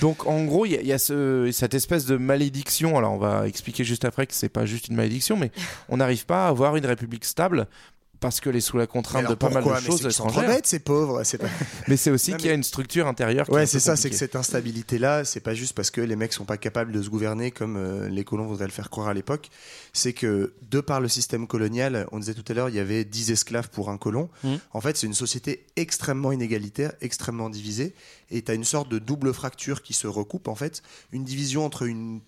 Donc en gros, il y a, il y a ce- cette espèce de malédiction. Alors on va expliquer juste après que c'est pas juste une malédiction, mais on n'arrive pas à avoir une république stable parce qu'elle est sous la contrainte de pas mal de choses qu'ils sont trop bêtes, ces pauvres. C'est pas- [laughs] Mais c'est aussi qu'il y a une structure intérieure. qui Ouais, c'est ça, c'est que cette instabilité-là, c'est pas juste parce que les mecs sont pas capables de se gouverner comme euh, les colons voudraient le faire croire à l'époque. C'est que, de par le système colonial, on disait tout à l'heure, il y avait 10 esclaves pour un colon. Mhm. En fait, c'est une société extrêmement inégalitaire, extrêmement divisée. Et tu as une sorte de double fracture qui se recoupe, en fait. Une division entre une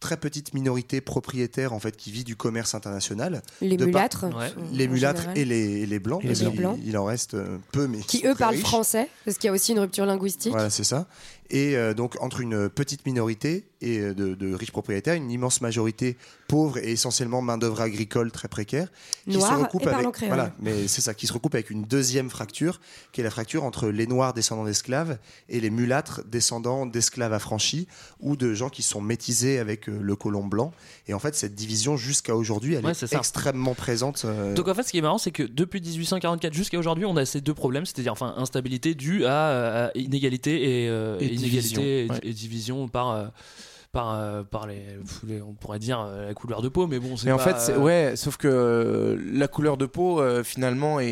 très petite minorité propriétaire, en fait, qui vit du commerce international. Les De par- mulâtres. Ouais. Les mulâtres et les, et les blancs. Et les blancs. Il en reste euh, peu, mais Qui eux parlent riches. français, parce qu'il y a aussi une rupture linguistique. Voilà, c'est ça. Et euh, donc, entre une petite minorité et euh, de, de riches propriétaires, une immense majorité pauvre et essentiellement main-d'œuvre agricole très précaire, qui se recoupe avec. créole. Voilà, mais c'est ça, qui se recoupe avec une deuxième fracture, qui est la fracture entre les noirs descendants d'esclaves et les mulâtres descendants d'esclaves affranchis ou de gens qui sont métisés avec euh, le colon blanc. Et en fait, cette division, jusqu'à aujourd'hui, elle Ouais, est, extrêmement présente. euh, Donc en fait, ce qui est marrant, c'est que depuis 1844 jusqu'à aujourd'hui, on a ces deux problèmes, c'est-à-dire enfin instabilité due à, à inégalité et, euh, Et inégalité division, et, ouais. et division par euh, par euh, par les, les- on pourrait dire euh, la couleur de peau, mais bon, c'est Mais en fait, c'est- euh, ouais, sauf que la couleur de peau, euh, finalement, est,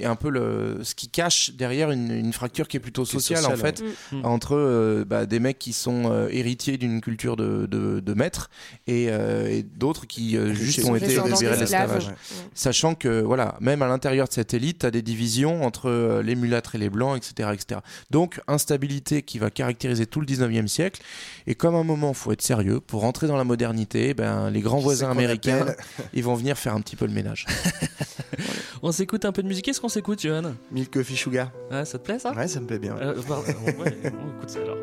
est un peu le, ce qui cache derrière une, une fracture qui est plutôt sociale, sociale, en fait, ouais. Mm. entre euh, bah, des mecs qui sont euh, héritiers d'une culture de, de, de maître et, euh, et d'autres qui euh, juste ont été libérés de l'esclavage. Ouais. Sachant que, voilà, même à l'intérieur de cette élite, tu as des divisions entre euh, les mulâtres et les blancs, etc., etc. Donc, instabilité qui va caractériser tout le 19e siècle. Et comme à un moment, faut être sérieux, pour rentrer dans la modernité, ben, les grands voisins américains, appelle [laughs] ils vont venir faire un petit peu le ménage. [laughs] On s'écoute un peu de musique. Qu'est-ce qu'on s'écoute, Johan? Milk Coffee Sugar. Ouais, Ça te plaît ça? Ouais, ça me plaît bien. Euh, pardon, ouais, on écoute ça alors.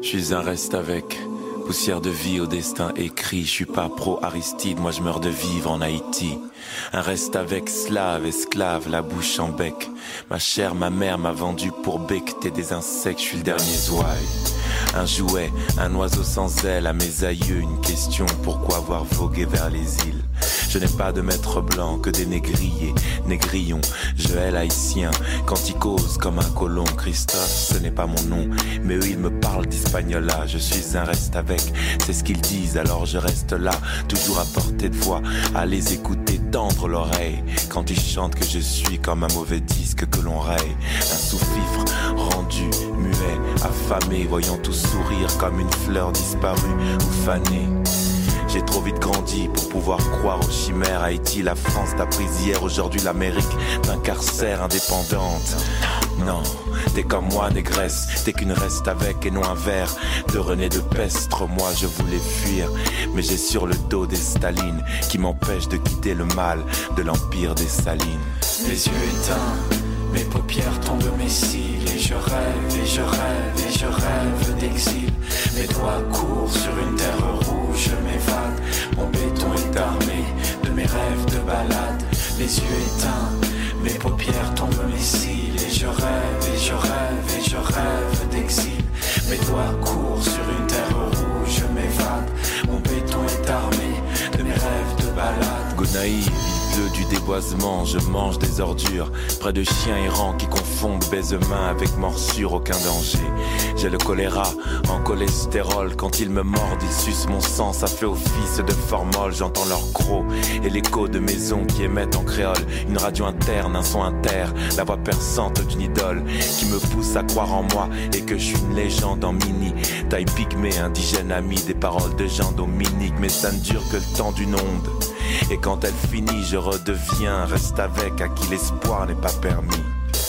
Je suis un reste avec poussière de vie au destin écrit. Je suis pas pro Aristide, moi je meurs de vivre en Haïti. Un reste avec slave, esclave, la bouche en bec. Ma chère, ma mère m'a vendu pour becter des insectes. Je suis le dernier zouaille. Un jouet, un oiseau sans aile à mes aïeux. Une question, pourquoi avoir vogué vers les îles? Je n'ai pas de maître blanc que des négriers, négrillons. Je hais haïtien quand ils causent comme un colon. Christophe, ce n'est pas mon nom, mais eux ils me parlent d'espagnol là. Je suis un reste avec, c'est ce qu'ils disent, alors je reste là, toujours à portée de voix, à les écouter tendre l'oreille. Quand ils chantent que je suis comme un mauvais disque que l'on raye, un sous-fifre rendu affamé, voyant tout sourire comme une fleur disparue ou fanée. J'ai trop vite grandi pour pouvoir croire aux chimères. Haïti, la France, ta hier, aujourd'hui l'Amérique, d'un carcère indépendante. Non, t'es comme moi, négresse, t'es qu'une reste avec et non un verre de René de Pestre. Moi, je voulais fuir, mais j'ai sur le dos des Stalines qui m'empêchent de quitter le mal de l'empire des Salines. Les yeux éteints, mes paupières tombent mes cils et je rêve et je rêve et je rêve d'exil. Mes doigts courent sur une terre rouge, je m'évade. Mon béton est armé de mes rêves de balade. Les yeux éteints, mes paupières tombent mes cils et je rêve et je rêve et je rêve d'exil. Mes doigts courent sur une terre rouge, je m'évade. Mon béton est armé de mes rêves de balade. Gonaïve, du déboisement, je mange des ordures. Près de chiens errants qui confondent baise-main avec morsure, aucun danger. J'ai le choléra en cholestérol. Quand ils me mordent, ils sucent mon sang, ça fait office de formol. J'entends leur croc et l'écho de maisons qui émettent en créole. Une radio interne, un son inter, la voix perçante d'une idole qui me pousse à croire en moi et que je suis une légende en mini. Taille pygmée, indigène ami, des paroles de gens dominiques, mais ça ne dure que le temps d'une onde. Et quand elle finit, je redeviens reste avec à qui l'espoir n'est pas permis.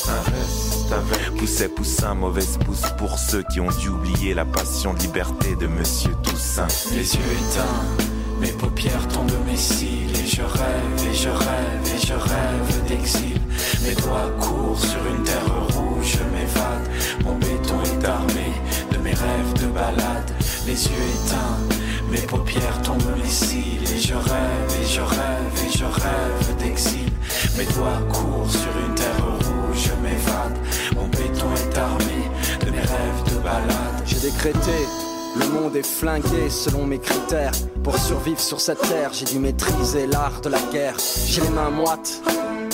Reste avec Pousset Poussin, mauvaise pousse pour ceux qui ont dû oublier la passion de liberté de Monsieur Toussaint. Les yeux éteints, mes paupières tombent mes cils et je rêve et je rêve et je rêve d'exil. Mes doigts courent sur une terre rouge, je m'évade. Mon béton est armé de mes rêves de balade. Les yeux éteints, mes paupières tombent mes cils et je rêve et je rêve et je rêve d'exil. Mes doigts courent sur une terre rouge, je m'évade. Mon béton est armé de mes rêves de balade. J'ai décrété, le monde est flingué selon mes critères. Pour survivre sur cette terre, j'ai dû maîtriser l'art de la guerre. J'ai les mains moites,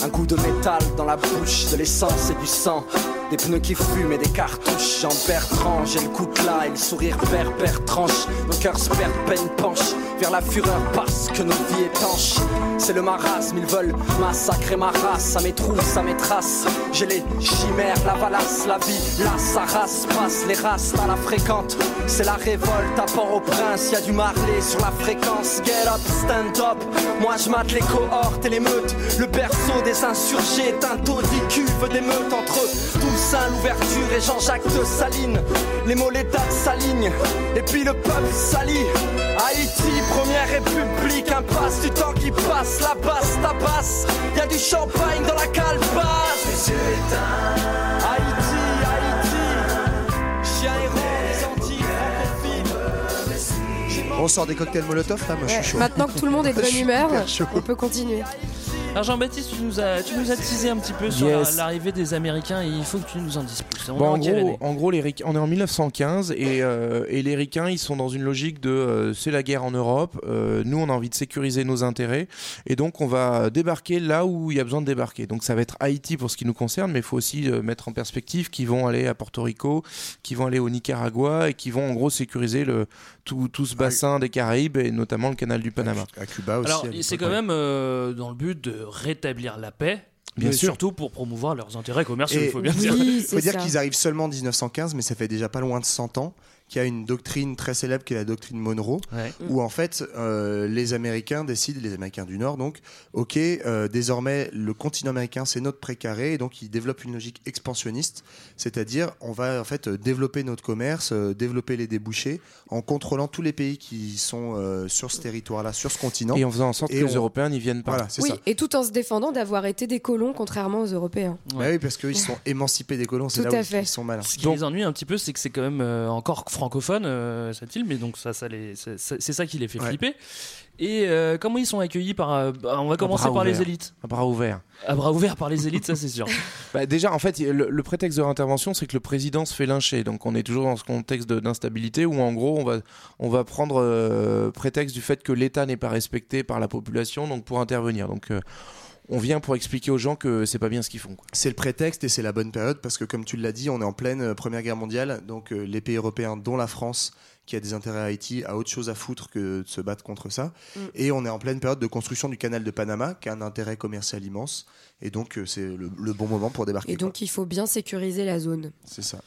un goût de métal dans la bouche, de l'essence et du sang. Des pneus qui fument et des cartouches. Jean Bertrand, j'ai le coutelas et le sourire berbère tranche. Nos cœurs se perdent, peine penche vers la fureur parce que nos vies étanches. C'est le marasme, ils veulent massacrer ma race. Ça mes trous, ça mes traces. J'ai les chimères, la valasse, la vie. Là, sa race passe, les races à la fréquente. C'est la révolte à Port-au-Prince. Y a du marlé sur la fréquence. Get up, stand up. Moi, je mate les cohortes et les meutes. Le berceau des insurgés est un taudis cuve d'émeutes entre Toussaint, l'ouverture et Jean-Jacques de Saline. Les mots, les dates s'alignent. Et puis le peuple s'allie. Haïti, première république, impasse du temps qui passe, la basse tabasse. Y a du champagne dans la calebasse. Les yeux éteints. Haïti, Haïti. Chien errant des Antilles, francophiles. On sort des cocktails Molotov là, moi je suis chaud. Maintenant que tout le monde est de bonne [laughs] humeur, on peut continuer. Alors Jean-Baptiste, tu nous as, tu nous as teasé un petit peu sur Yes. l'arrivée des Américains et il faut que tu nous en dises plus. On Bon, est en, gros, en gros, les on est en 1915 et, euh, et les Ricains, ils sont dans une logique de euh, c'est la guerre en Europe, euh, nous on a envie de sécuriser nos intérêts et donc on va débarquer là où il y a besoin de débarquer. Donc ça va être Haïti pour ce qui nous concerne, mais il faut aussi mettre en perspective qu'ils vont aller à Porto Rico, qu'ils vont aller au Nicaragua et qui vont en gros sécuriser le, tout, tout ce bassin des Caraïbes et notamment le canal du Panama. À Cuba aussi. Alors c'est quand même euh, dans le but de rétablir la paix, Bien mais sûr. surtout pour promouvoir leurs intérêts commerciaux, il faut bien oui, dire. Il faut dire qu'ils arrivent seulement en 1915, mais ça fait déjà pas loin de 100 ans qu'il y a une doctrine très célèbre qui est la doctrine Monroe, Ouais. où en fait euh, les Américains décident, les Américains du Nord donc, ok, euh, désormais le continent américain c'est notre précaré, et donc ils développent une logique expansionniste, c'est-à-dire on va en fait développer notre commerce, euh, développer les débouchés, en contrôlant tous les pays qui sont euh, sur ce territoire-là, sur ce continent. Et en faisant en sorte Et que les on- Européens n'y viennent pas. Voilà, c'est Oui, ça. et tout en se défendant d'avoir été des colons, contrairement aux Européens. Bah oui, parce qu'ils sont [laughs] émancipés des colons, c'est Tout là à où fait. ils sont malins. Ce qui les ennuie un petit peu, c'est que c'est quand même euh, encore francophone euh, cette île, mais donc ça, ça les- c'est c'est ça qui les fait Ouais. flipper. Et euh, comment ils sont accueillis par euh, bah, On va commencer bras par les ouverts. élites. À bras ouverts. À bras ouverts par les élites, ça c'est sûr. [laughs] Bah, déjà, en fait, le, le prétexte de l'intervention, c'est que le président se fait lyncher. Donc, on est toujours dans ce contexte de- d'instabilité où, en gros, on va, on va prendre euh, prétexte du fait que l'État n'est pas respecté par la population, donc pour intervenir. Donc, euh, on vient pour expliquer aux gens que c'est pas bien ce qu'ils font. C'est le prétexte et c'est la bonne période parce que, comme tu l'as dit, on est en pleine euh, Première Guerre mondiale. Donc, euh, les pays européens, dont la France, qui a des intérêts à Haïti, a autre chose à foutre que de se battre contre ça. Mm. Et on est en pleine période de construction du canal de Panama, qui a un intérêt commercial immense. Et donc, euh, c'est le, le bon moment pour débarquer. Et donc, il faut bien sécuriser la zone. C'est ça.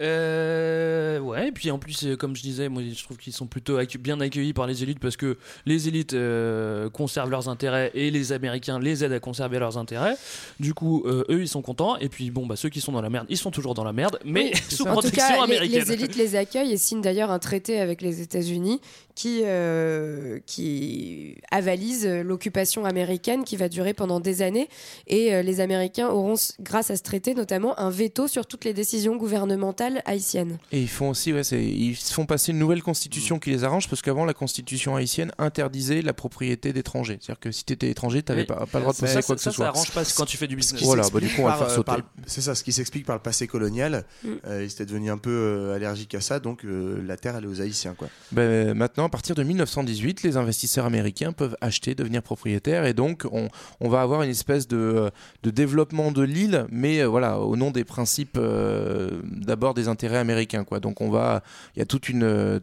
Euh, ouais, et puis en plus, euh, comme je disais, moi je trouve qu'ils sont plutôt bien accueillis par les élites parce que les élites euh, conservent leurs intérêts et les Américains les aident à conserver leurs intérêts. Du coup, euh, eux ils sont contents. Et puis bon, bah ceux qui sont dans la merde, ils sont toujours dans la merde, mais [laughs] sous En tout protection cas, les, américaine. les élites les accueillent et signent d'ailleurs un traité avec les États-Unis qui, euh, qui avalise l'occupation américaine qui va durer pendant des années. Et euh, les Américains auront, grâce à ce traité, notamment un veto sur toutes les décisions gouvernementales haïtiennes. Et ils font aussi, ouais, ils se font passer une nouvelle constitution qui les arrange parce qu'avant la constitution haïtienne interdisait la propriété d'étrangers. C'est-à-dire que si tu étais étranger, tu n'avais Oui. pas, pas le droit de ça, quoi que ça, ce soit. ça arrange pas quand tu fais du business. Voilà, bah, du coup, on va le Par, faire euh, sauter. C'est ça, ce qui s'explique par le passé colonial. Mm. Euh, ils étaient devenus un peu allergiques à ça, donc euh, la terre, elle est aux Haïtiens. Quoi. Ben, maintenant, à partir de 1918, les investisseurs américains peuvent acheter, devenir propriétaires, et donc on, va avoir une espèce de, de développement de l'île, mais euh, voilà, au nom des principes euh, d'abord des intérêts américains. Quoi. Donc on va, il y a toute une, euh,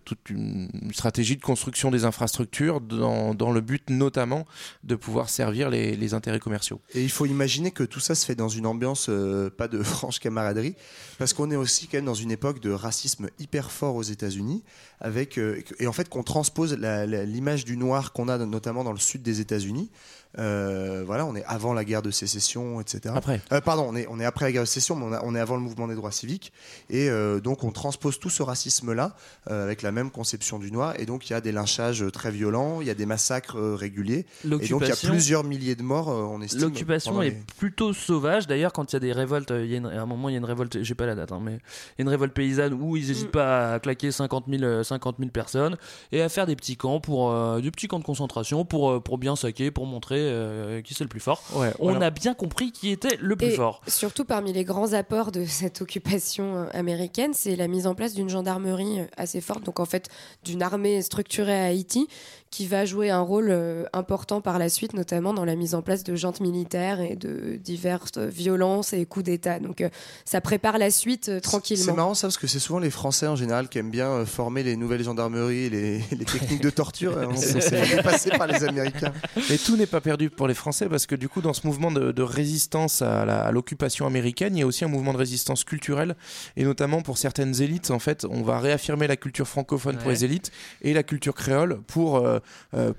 stratégie de construction des infrastructures dans, le but notamment de pouvoir servir les, intérêts commerciaux. Et il faut imaginer que tout ça se fait dans une ambiance euh, pas de [laughs] franche camaraderie, parce qu'on est aussi quand même dans une époque de racisme hyper fort aux États-Unis, euh, et en fait qu'on transpose l'image du noir qu'on a notamment dans le sud des États-Unis. Euh, voilà, on est avant la guerre de sécession, etc. Après. Euh, pardon, on est, on est après la guerre de sécession, mais on, a- on est avant le mouvement des droits civiques. Et euh, donc, on transpose tout ce racisme-là euh, avec la même conception du noir. Et donc, il y a des lynchages très violents, il y a des massacres euh, réguliers. Et donc, il y a plusieurs milliers de morts, euh, on estime. L'occupation est les- plutôt sauvage. D'ailleurs, quand il y a des révoltes, euh, il y a une- à un moment, il y a une révolte, j'ai pas la date, hein, mais il y a une révolte paysanne où ils n'hésitent pas à claquer 50 000, euh, 50 000 personnes et à faire des petits camps, pour, euh, des petits camps de concentration pour, euh, pour bien saquer, pour montrer euh, qui c'est le plus fort. Ouais, On voilà. a bien compris qui était le plus Et fort. surtout parmi les grands apports de cette occupation euh, américaine, c'est la mise en place d'une gendarmerie euh, assez forte, donc en fait d'une armée structurée à Haïti, qui va jouer un rôle euh, important par la suite, notamment dans la mise en place de jantes militaires et de diverses violences et coups d'État. Donc euh, ça prépare la suite euh, C'est tranquillement. marrant ça parce que c'est souvent les Français en général qui aiment bien euh, former les nouvelles gendarmeries, et les, les [laughs] techniques de torture. On s'est [laughs] passer par les Américains. Mais tout n'est pas perdu pour les Français parce que du coup, dans ce mouvement de, de résistance à l'occupation américaine, il y a aussi un mouvement de résistance culturelle et notamment pour certaines élites. En fait, on va réaffirmer la culture francophone pour les élites et la culture créole pour euh,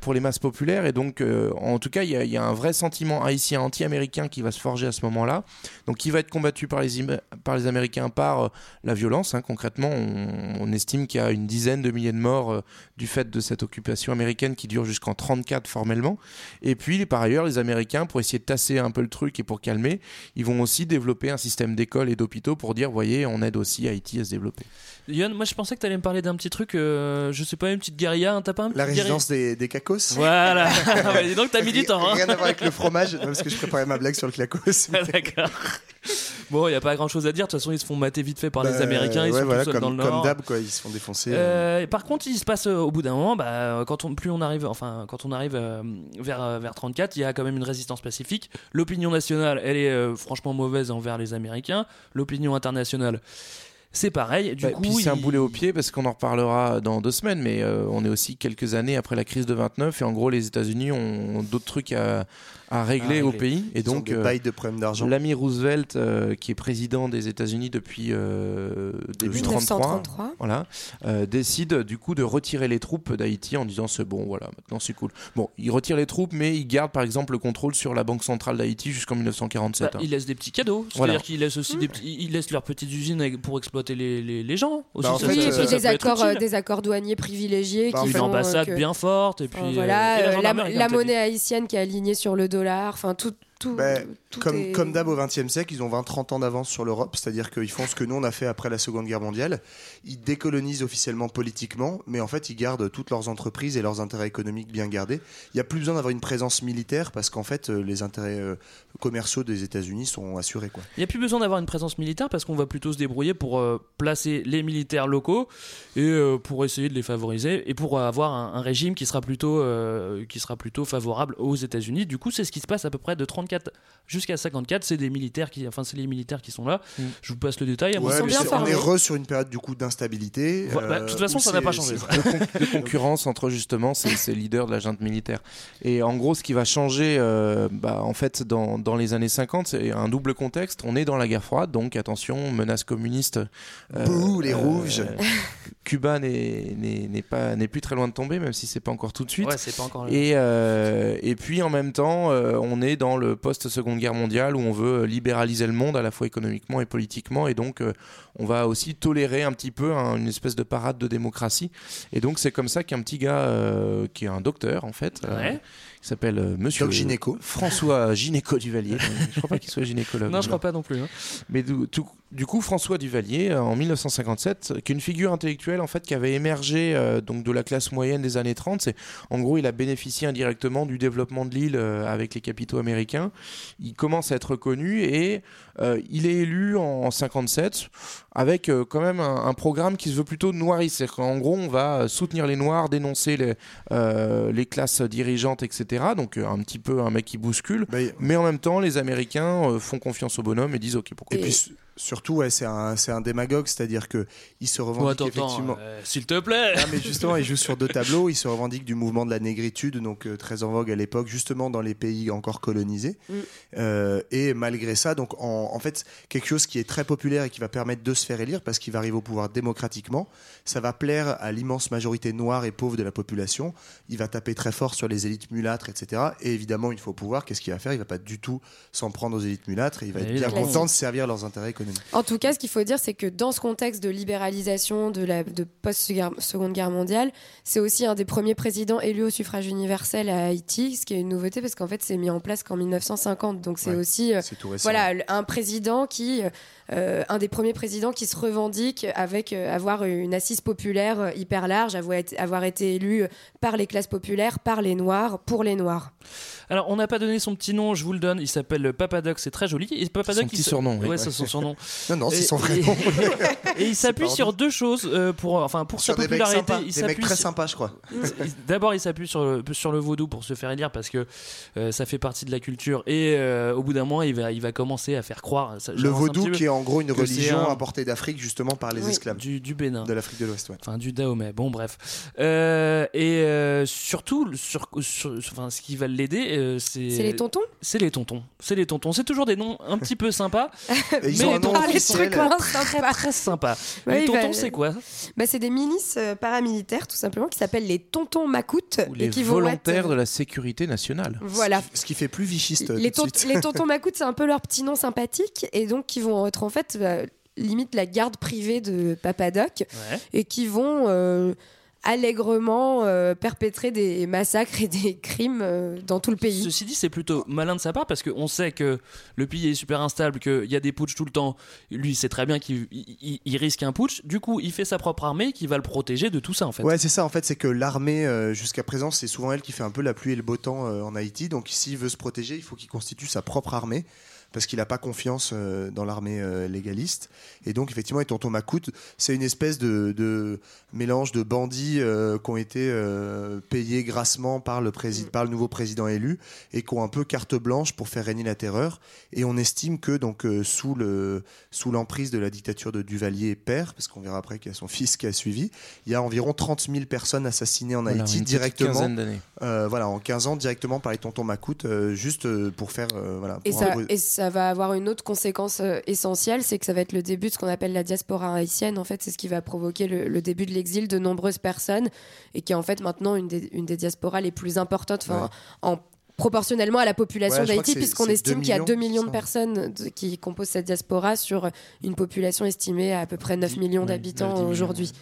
pour les masses populaires. Et donc, euh, en tout cas, il y, a, il y a un vrai sentiment haïtien anti-américain qui va se forger à ce moment-là. Donc, qui va être combattu par les par les Américains par euh, la violence. hein. Concrètement, on, on estime qu'il y a une dizaine de milliers de morts euh, du fait de cette occupation américaine qui dure jusqu'en 34 formellement. Et puis, par ailleurs, les Américains, pour essayer de tasser un peu le truc et pour calmer, ils vont aussi développer un système d'écoles et d'hôpitaux pour dire, voyez, on aide aussi Haïti à se développer. Yann, moi je pensais que tu allais me parler d'un petit truc, euh, je sais pas, une petite guérilla, hein, t'as pas un La petit des, des cacos. Voilà, [laughs] dis donc t'as mis du temps. hein. Rien à voir avec le fromage, non, parce que je préparais ma blague sur le clacos. Ah, [laughs] D'accord. Bon, il y a pas grand chose à dire. De toute façon, ils se font mater vite fait par les Bah, Américains. Ils ouais, sont voilà, tout seuls comme, dans le comme Nord. d'hab, quoi, ils se font défoncer. Euh, par contre, il se passe euh, au bout d'un moment, bah, quand on, plus on arrive, enfin, quand on arrive euh, vers, euh, vers 34, il y a quand même une résistance pacifique. L'opinion nationale, elle est euh, franchement mauvaise envers les Américains. L'opinion internationale, c'est pareil. Du Bah, coup, puis c'est un boulet au pied parce qu'on en reparlera dans deux semaines, mais euh, on est aussi quelques années après la crise de 29 et en gros les États-Unis ont d'autres trucs à, à régler À au pays et donc des euh, bails de problèmes d'argent. l'ami Roosevelt euh, qui est président des États-Unis depuis euh, début 33, 1933. voilà, euh, décide du coup de retirer les troupes d'Haïti en disant c'est bon voilà maintenant c'est cool. Bon, il retire les troupes mais il garde par exemple le contrôle sur la banque centrale d'Haïti jusqu'en 1947. bah, hein. il laisse des petits cadeaux. Voilà. C'est-à-dire qu'il laisse aussi des petits, il laisse leurs petites usines pour exploiter les, les, les gens. Aussi, Bah, en ça, fait, Oui, ça- et ça- puis ça des accords, euh, des accords douaniers privilégiés Bah, qui une ambassade que- bien forte et puis euh, voilà, et la la, monnaie haïtienne qui est alignée sur le enfin tout, tout, tout comme, est- comme d'hab au XXe siècle, ils ont 20-30 ans d'avance sur l'Europe, c'est-à-dire qu'ils font ce que nous on a fait après la Seconde Guerre mondiale. Ils décolonisent officiellement politiquement, mais en fait ils gardent toutes leurs entreprises et leurs intérêts économiques bien gardés. Il n'y a plus besoin d'avoir une présence militaire parce qu'en fait euh, les intérêts euh, commerciaux des États-Unis sont assurés. Quoi. Il n'y a plus besoin d'avoir une présence militaire parce qu'on va plutôt se débrouiller pour euh, placer les militaires locaux et euh, pour essayer de les favoriser et pour avoir un, un régime qui sera plutôt euh, qui sera plutôt favorable aux États-Unis. Du coup, c'est ce qui se passe à peu près de 34 jusqu'à 54. C'est des militaires qui, enfin, c'est les militaires qui sont là. Je vous passe le détail. Ouais, on est re sur une période du coup d'instabilité. Bah, de toute façon, ça n'a pas changé. c'est- de, con- [laughs] de concurrence entre justement ces, ces leaders de la junte militaire. Et en gros, ce qui va changer, euh, bah, en fait, dans, dans les années 50, c'est un double contexte. On est dans la guerre froide, donc attention, menace communiste. Bouh, les rouges. [laughs] Cuba n'est pas n'est plus très loin de tomber, même si c'est pas encore tout de suite. Ouais, c'est pas encore le- Et euh, et puis en même temps, euh, on est dans le post Seconde Guerre mondiale où on veut libéraliser le monde à la fois économiquement et politiquement, et donc euh, on va aussi tolérer un petit peu hein, une espèce de parade de démocratie. Et donc c'est comme ça qu'un petit gars euh, qui est un docteur en fait, euh, Ouais. qui s'appelle euh, Monsieur Gynéco. François Gynéco Duvalier. [laughs] je crois pas qu'il soit gynécologue. Non, je crois pas non plus. hein. Mais du, tout- du coup, François Duvalier, euh, en 1957, qui est une figure intellectuelle en fait qui avait émergé euh, donc de la classe moyenne des années 30. C'est en gros, il a bénéficié indirectement du développement de l'île euh, avec les capitaux américains. Il commence à être reconnu et euh, il est élu en, en 57 avec euh, quand même un, un programme qui se veut plutôt noiriste. C'est-à-dire qu'en gros, on va euh, soutenir les Noirs, dénoncer les, euh, les classes dirigeantes, etc. Donc un petit peu un mec qui bouscule. Mais en même temps, les Américains font confiance au bonhomme et disent OK, pourquoi Et puis surtout, ouais, c'est un, démagogue, c'est-à-dire que il se revendique Oh, attends, effectivement. euh, S'il te plaît. Ah, mais justement, il joue sur deux tableaux. Il se revendique du mouvement de la négritude, donc euh, très en vogue à l'époque, justement dans les pays encore colonisés. Mm. Euh, et malgré ça, donc en, en fait, quelque chose qui est très populaire et qui va permettre de se faire élire parce qu'il va arriver au pouvoir démocratiquement, ça va plaire à l'immense majorité noire et pauvre de la population. Il va taper très fort sur les élites mulâtres, etc. Et évidemment, une fois au pouvoir, qu'est-ce qu'il va faire? Il va pas du tout s'en prendre aux élites mulâtres et il va être bien content de servir leurs intérêts économiques. En tout cas, ce qu'il faut dire, c'est que dans ce contexte de libéralisation de la de post-seconde guerre mondiale, c'est aussi un des premiers présidents élus au suffrage universel à Haïti, ce qui est une nouveauté parce qu'en fait, c'est mis en place qu'en 1950. Donc c'est Ouais, aussi euh, voilà un président qui euh, un des premiers présidents qui se revendique avec euh, avoir une assise populaire hyper large, avoir été, avoir été élu par les classes populaires, par les noirs, pour les noirs. Alors, on n'a pas donné son petit nom, je vous le donne. Il s'appelle Papadoc, c'est très joli. Et Papadoc, Son petit s- surnom, oui. Ouais, c'est son surnom. [laughs] Non, non, c'est son vrai nom. [laughs] Et il s'appuie sur deux choses euh, pour, enfin, pour Sur sa des mecs popularité. sympas, il des mecs s'appuie très sur- sympas, je crois. Il- D'abord, il s'appuie sur le, sur le vaudou pour se faire élire parce que euh, ça fait partie de la culture. Et euh, au bout d'un moment, il va, il va commencer à faire croire. ça- Le vaudou, qui est en gros une religion un- importée d'Afrique justement par les Oui. esclaves du, du Bénin. de l'Afrique de l'Ouest. ouais. Enfin, du Dahomey. Bon, bref. Euh, et euh, surtout, sur, sur- enfin, ce qui va l'aider, euh, c'est. C'est les tontons C'est les tontons. C'est les tontons. C'est toujours des noms un petit peu sympas. [laughs] Ils mais ont un les nom tontons, les trucs très, très, sympas. Ouais, les tontons, c'est quoi Bah, c'est des milices euh, paramilitaires, tout simplement, qui s'appellent les tontons macoutes. Ou et les qui vont volontaires être, de la sécurité nationale. Voilà. Ce qui fait plus vichiste Les, tout de tont- suite. les tontons [laughs] macoutes, c'est un peu leur petit nom sympathique, et donc qui vont être en fait euh, limite la garde privée de Papadoc, Ouais. et qui vont euh, allègrement euh, perpétrer des massacres et des crimes euh, dans tout le pays. Ceci dit, c'est plutôt malin de sa part parce qu'on sait que le pays est super instable, qu'il y a des putschs tout le temps. Lui, c'est très bien qu'il il- il- il risque un putsch. Du coup, il fait sa propre armée qui va le protéger de tout ça en fait. Ouais, c'est ça. En fait, c'est que l'armée, euh, jusqu'à présent, c'est souvent elle qui fait un peu la pluie et le beau temps euh, en Haïti. Donc, s'il veut se protéger, il faut qu'il constitue sa propre armée. Parce qu'il n'a pas confiance euh, dans l'armée euh, légaliste. Et donc, effectivement, les tontons Macoutes, c'est une espèce de, de mélange de bandits euh, qui ont été euh, payés grassement par le, prési- par le nouveau président élu et qui ont un peu carte blanche pour faire régner la terreur. Et on estime que, donc, euh, sous le- sous l'emprise de la dictature de Duvalier père, parce qu'on verra après qu'il y a son [laughs] fils qui a suivi, il y a environ 30 000 personnes assassinées en Voilà, Haïti directement. quinzaine d'années. Euh, voilà, en 15 ans, directement par les tontons Macoutes, euh, juste euh, pour faire. euh, voilà, Et ça, et ça va avoir une autre conséquence euh, essentielle, c'est que ça va être le début de ce qu'on appelle la diaspora haïtienne. En fait, c'est ce qui va provoquer le, le début de l'exil de nombreuses personnes et qui est en fait maintenant une des, une des diasporas les plus importantes, enfin, en proportionnellement à la population Ouais, d'Haïti, puisqu'on estime 2 qu'il y a 2 millions de personnes de- qui composent cette diaspora sur une population estimée à à peu près 9 millions d'habitants 9-10 millions, aujourd'hui.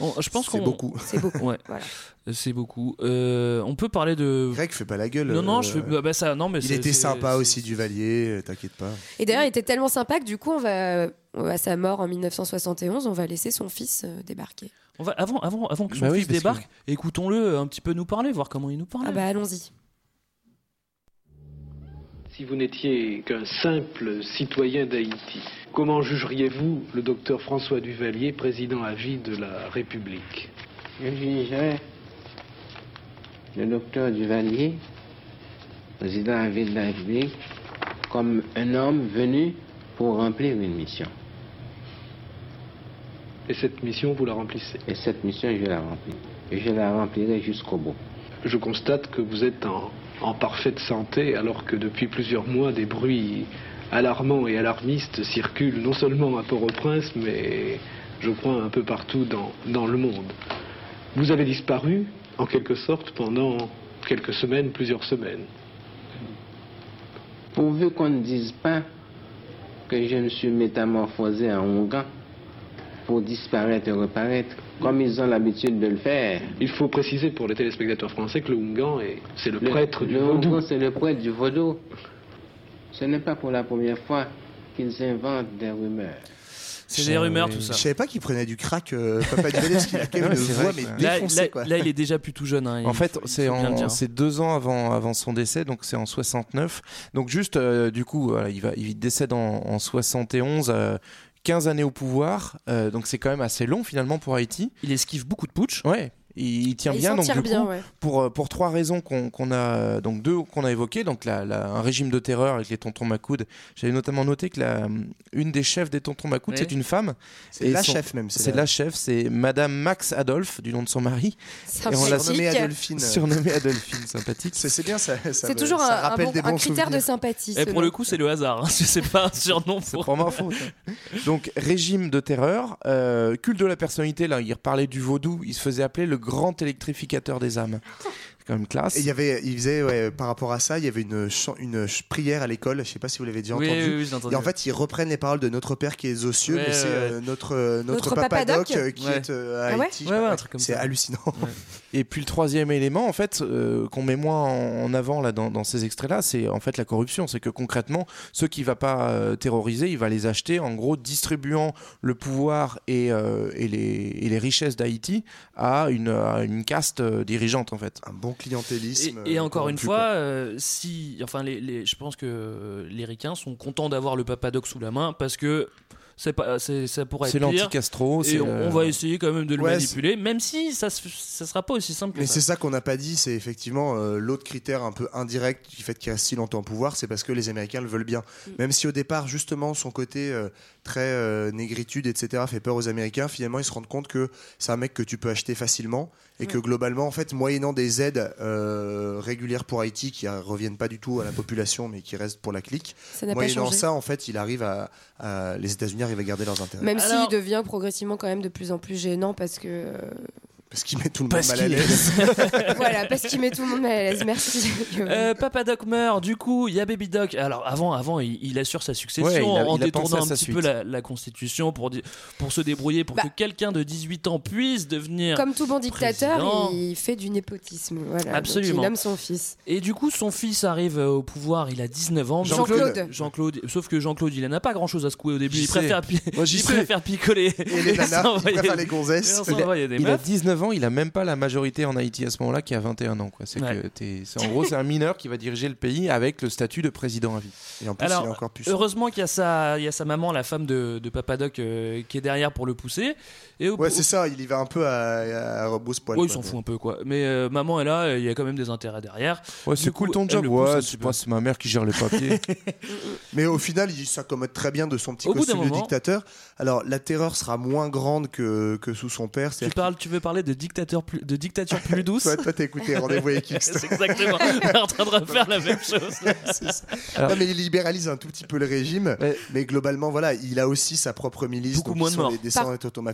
On- je pense C'est beaucoup. [laughs] C'est beaucoup. Ouais. Voilà. C'est beaucoup. Euh, on peut parler de. Greg, fais pas la gueule. Non, non, euh, je fais. bah, bah, ça, non, mais Il c'est- était c'est- sympa c'est- aussi, Duvalier, euh, t'inquiète pas. Et d'ailleurs, il était tellement sympa que du coup, on va, à sa mort en 1971, on va laisser son fils euh, débarquer. On va, avant, avant, avant que son Bah oui, fils que- débarque, écoutons-le un petit peu nous parler, voir comment il nous parle. Ah bah allons-y. Si vous n'étiez qu'un simple citoyen d'Haïti, comment jugeriez-vous le docteur François Duvalier, président à vie de la République? Je jugerais le docteur Duvalier, président à vie de la République, comme un homme venu pour remplir une mission. Et cette mission, vous la remplissez? Et cette mission, je la remplis. Et je la remplirai jusqu'au bout. Je constate que vous êtes en, en parfaite santé alors que depuis plusieurs mois, des bruits alarmants et alarmistes circulent non seulement à Port-au-Prince, mais je crois un peu partout dans, le monde. Vous avez disparu, en quelque sorte, pendant quelques semaines, plusieurs semaines. Pourvu qu'on ne dise pas que je me suis métamorphosé en Ongan pour disparaître et reparaître, comme ils ont l'habitude de le faire. Il faut préciser pour les téléspectateurs français que le Hungan, est- c'est le, Le- prêtre du le vaudou. C'est le prêtre du vaudou. Ce n'est pas pour la première fois qu'ils inventent des rumeurs. C'est des rumeurs, tout ça. Je savais pas qu'il prenait du crack, euh, Papa qu'il a quand même [laughs] voix, mais Là, défoncée, là- quoi. là, il est déjà plus tout jeune. hein, En fait, c'est deux ans avant, avant son décès, donc c'est en 69. Donc juste, euh, du coup, voilà, il, va, il décède en, en 71, euh, 15 années au pouvoir, euh, donc c'est quand même assez long finalement pour Haïti. Il esquive beaucoup de putsch. Ouais. Il, il tient Il bien, donc du bien, coup, ouais. pour, euh, pour trois raisons qu'on qu'on a, donc deux qu'on a évoquées, donc la, la- un régime de terreur avec les tontons Macoud. J'avais notamment noté que la, une des chefs des tontons Macoud, Ouais. c'est une femme. C'est Et la son- chef même, c'est C'est la- la chef, c'est Madame Max Adolphe, du nom de son mari. Sympathique. on l'a Surnommée Adolphine. Surnommée Adolphine, sympathique. C'est c'est bien, ça, ça, C'est toujours ça un, un rappelle bon- des un bons critère de sympathie. Et ce pour le coup, c'est le hasard. hein. [laughs] C'est pas un surnom pour. Pour ma faute. Donc, régime de terreur, euh, culte de la personnalité, là, il parlait du vaudou, il se faisait appeler le grand électrificateur des âmes. C'est quand même classe. Et il y avait, il faisait, ouais, par rapport à ça, il y avait une, une prière à l'école. Je sais pas si vous l'avez déjà Oui, entendu. oui, oui, entendu. Et en fait, ils reprennent les paroles de Notre Père qui est aux cieux, Ouais, mais c'est euh, notre euh, notre, Notre papadoc Papadoc euh, qui Ouais. est euh, à Ah ouais Haïti. C'est hallucinant. Et puis le troisième élément, en fait, euh, qu'on met moins en, en avant là dans, dans ces extraits-là, c'est en fait la corruption. C'est que concrètement, ceux qui va pas euh, terroriser, il va les acheter, en gros, distribuant le pouvoir et, euh, et, les, et les richesses d'Haïti à une, à une caste euh, dirigeante, en fait. Un bon clientélisme. Et, et euh, encore une fois, euh, si, enfin, les, les- je pense que les ricains sont contents d'avoir le papadoc sous la main parce que c'est pas, c'est, ça pourrait être l'anti-Castro. Et on, le- on va essayer quand même de le Ouais, manipuler, même si ça, ça sera pas aussi simple que Mais ça. c'est ça qu'on n'a pas dit, c'est effectivement euh, l'autre critère un peu indirect du fait qu'il reste si longtemps au pouvoir, c'est parce que les Américains le veulent bien. Mm. Même si au départ, justement, son côté euh, très euh, négritude, etc., fait peur aux Américains, finalement, ils se rendent compte que c'est un mec que tu peux acheter facilement et que globalement, en fait, moyennant des aides euh, régulières pour Haïti qui ne reviennent pas du tout à la population, mais qui restent pour la clique, Ça n'a pas moyennant ça, en fait, il arrive à, à- les États-Unis arrivent à garder leurs intérêts. Même Alors- s'il devient progressivement quand même de plus en plus gênant parce que. euh, Parce qu'il met tout le monde mal à l'aise. [laughs] voilà, parce qu'il met tout le monde mal à l'aise. Merci. Euh, Papa Doc meurt, du coup, il y a Baby Doc. Alors avant, avant, il, il assure sa succession Ouais, il a- en il a détournant un petit suite. peu la, la constitution pour, pour se débrouiller pour Bah. que quelqu'un de 18 ans puisse devenir. Comme tout bon dictateur, président. il fait du népotisme. Voilà, Donc, Absolument. il nomme son fils. Et du coup, son fils arrive euh, au pouvoir, il a 19 ans. Jean-Claude. Jean-Claude. Sauf que Jean-Claude, il n'a pas grand-chose à secouer au début. Il préfère, Moi, il préfère picoler. Et les [laughs] nanas, il préfère les gonzesses. s'envoyer des Il a meufs. 19 ans, il a même pas la majorité en Haïti à ce moment-là, qui a 21 ans. Quoi. C'est Ouais. que t'es- c'est- en gros, c'est un mineur qui va diriger le pays avec le statut de président à vie. Et en plus, Alors, il est encore plus. Heureusement qu'il y a sa, il y a sa maman, la femme de, de Papadoc, euh, qui est derrière pour le pousser. Et au- Ouais, c'est ça, il y va un peu à, à rebrousse-poil. Ouais, il s'en fout un peu quoi. Mais euh, maman est là, il y a quand même des intérêts derrière. Ouais, Du c'est coup, cool ton job. Ouais, c'est peu. pas- c'est ma mère qui gère les papiers. [laughs] Mais au final, il s'accommode très bien de son petit Au costume de moment- dictateur. Alors, la terreur sera moins grande que, que sous son père. Tu parles, tu veux parler de dictateur plus, de dictature plus douce. [laughs] Toi, toi, t'as écouté Rendez-vous avec X. C'est [laughs] exactement. On est en train de refaire la même chose. [laughs] Non, mais il libéralise un tout petit peu le régime, mais globalement, voilà, il a aussi sa propre milice. Beaucoup moins de morts.